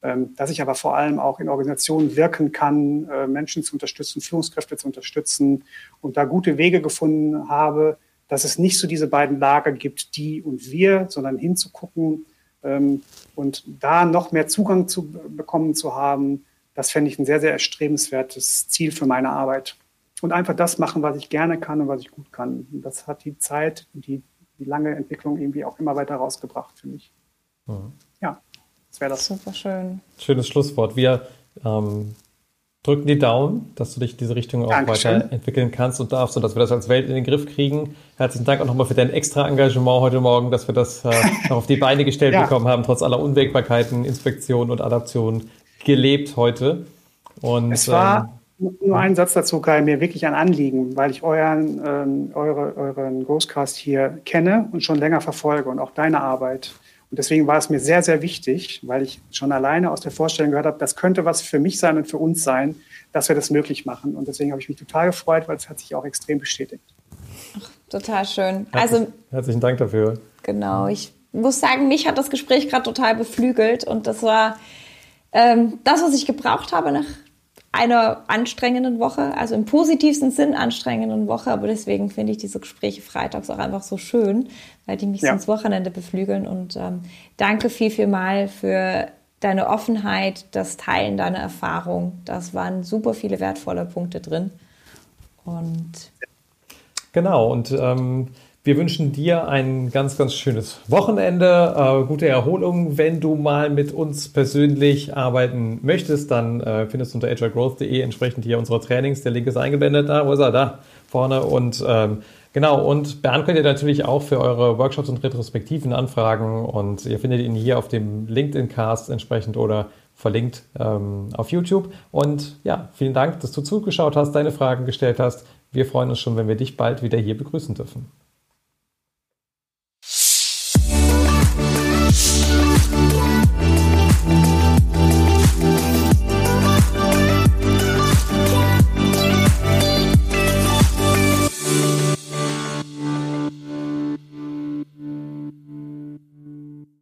Dass ich aber vor allem auch in Organisationen wirken kann, äh, Menschen zu unterstützen, Führungskräfte zu unterstützen und da gute Wege gefunden habe, dass es nicht so diese beiden Lager gibt, die und wir, sondern hinzugucken ähm, und da noch mehr Zugang zu bekommen zu haben, das fände ich ein sehr, sehr erstrebenswertes Ziel für meine Arbeit. Und einfach das machen, was ich gerne kann und was ich gut kann. Und das hat die Zeit und die, die lange Entwicklung irgendwie auch immer weiter rausgebracht für mich. Mhm. Ja, das wäre das. Super schön. Schönes Schlusswort. Wir ähm, drücken die Daumen, dass du dich in diese Richtung auch Dankeschön. weiterentwickeln kannst und darfst und dass wir das als Welt in den Griff kriegen. Herzlichen Dank auch nochmal für dein extra Engagement heute Morgen, dass wir das äh, (laughs) noch auf die Beine gestellt ja. bekommen haben, trotz aller Unwägbarkeiten, Inspektionen und Adaptionen gelebt heute. Und, es war ähm, nur ein Satz dazu, Kai, mir wirklich ein Anliegen, weil ich euren, ähm, eure, euren Ghostcast hier kenne und schon länger verfolge und auch deine Arbeit. Und deswegen war es mir sehr, sehr wichtig, weil ich schon alleine aus der Vorstellung gehört habe, das könnte was für mich sein und für uns sein, dass wir das möglich machen. Und deswegen habe ich mich total gefreut, weil es hat sich auch extrem bestätigt. Ach, total schön. Herzlich, also herzlichen Dank dafür. Genau. Ich muss sagen, mich hat das Gespräch gerade total beflügelt und das war ähm, das, was ich gebraucht habe nach einer anstrengenden Woche, also im positivsten Sinn anstrengenden Woche, aber deswegen finde ich diese Gespräche freitags auch einfach so schön, weil die mich ja. ins Wochenende beflügeln und ähm, danke viel, viel mal für deine Offenheit, das Teilen deiner Erfahrung. Das waren super viele wertvolle Punkte drin und genau und ähm wir wünschen dir ein ganz, ganz schönes Wochenende, äh, gute Erholung. Wenn du mal mit uns persönlich arbeiten möchtest, dann äh, findest du unter agilegrowth.de entsprechend hier unsere Trainings. Der Link ist eingeblendet. Da, wo ist er? Da vorne. Und ähm, genau, und könnt ihr natürlich auch für eure Workshops und Retrospektiven anfragen. Und ihr findet ihn hier auf dem LinkedIn-Cast entsprechend oder verlinkt ähm, auf YouTube. Und ja, vielen Dank, dass du zugeschaut hast, deine Fragen gestellt hast. Wir freuen uns schon, wenn wir dich bald wieder hier begrüßen dürfen.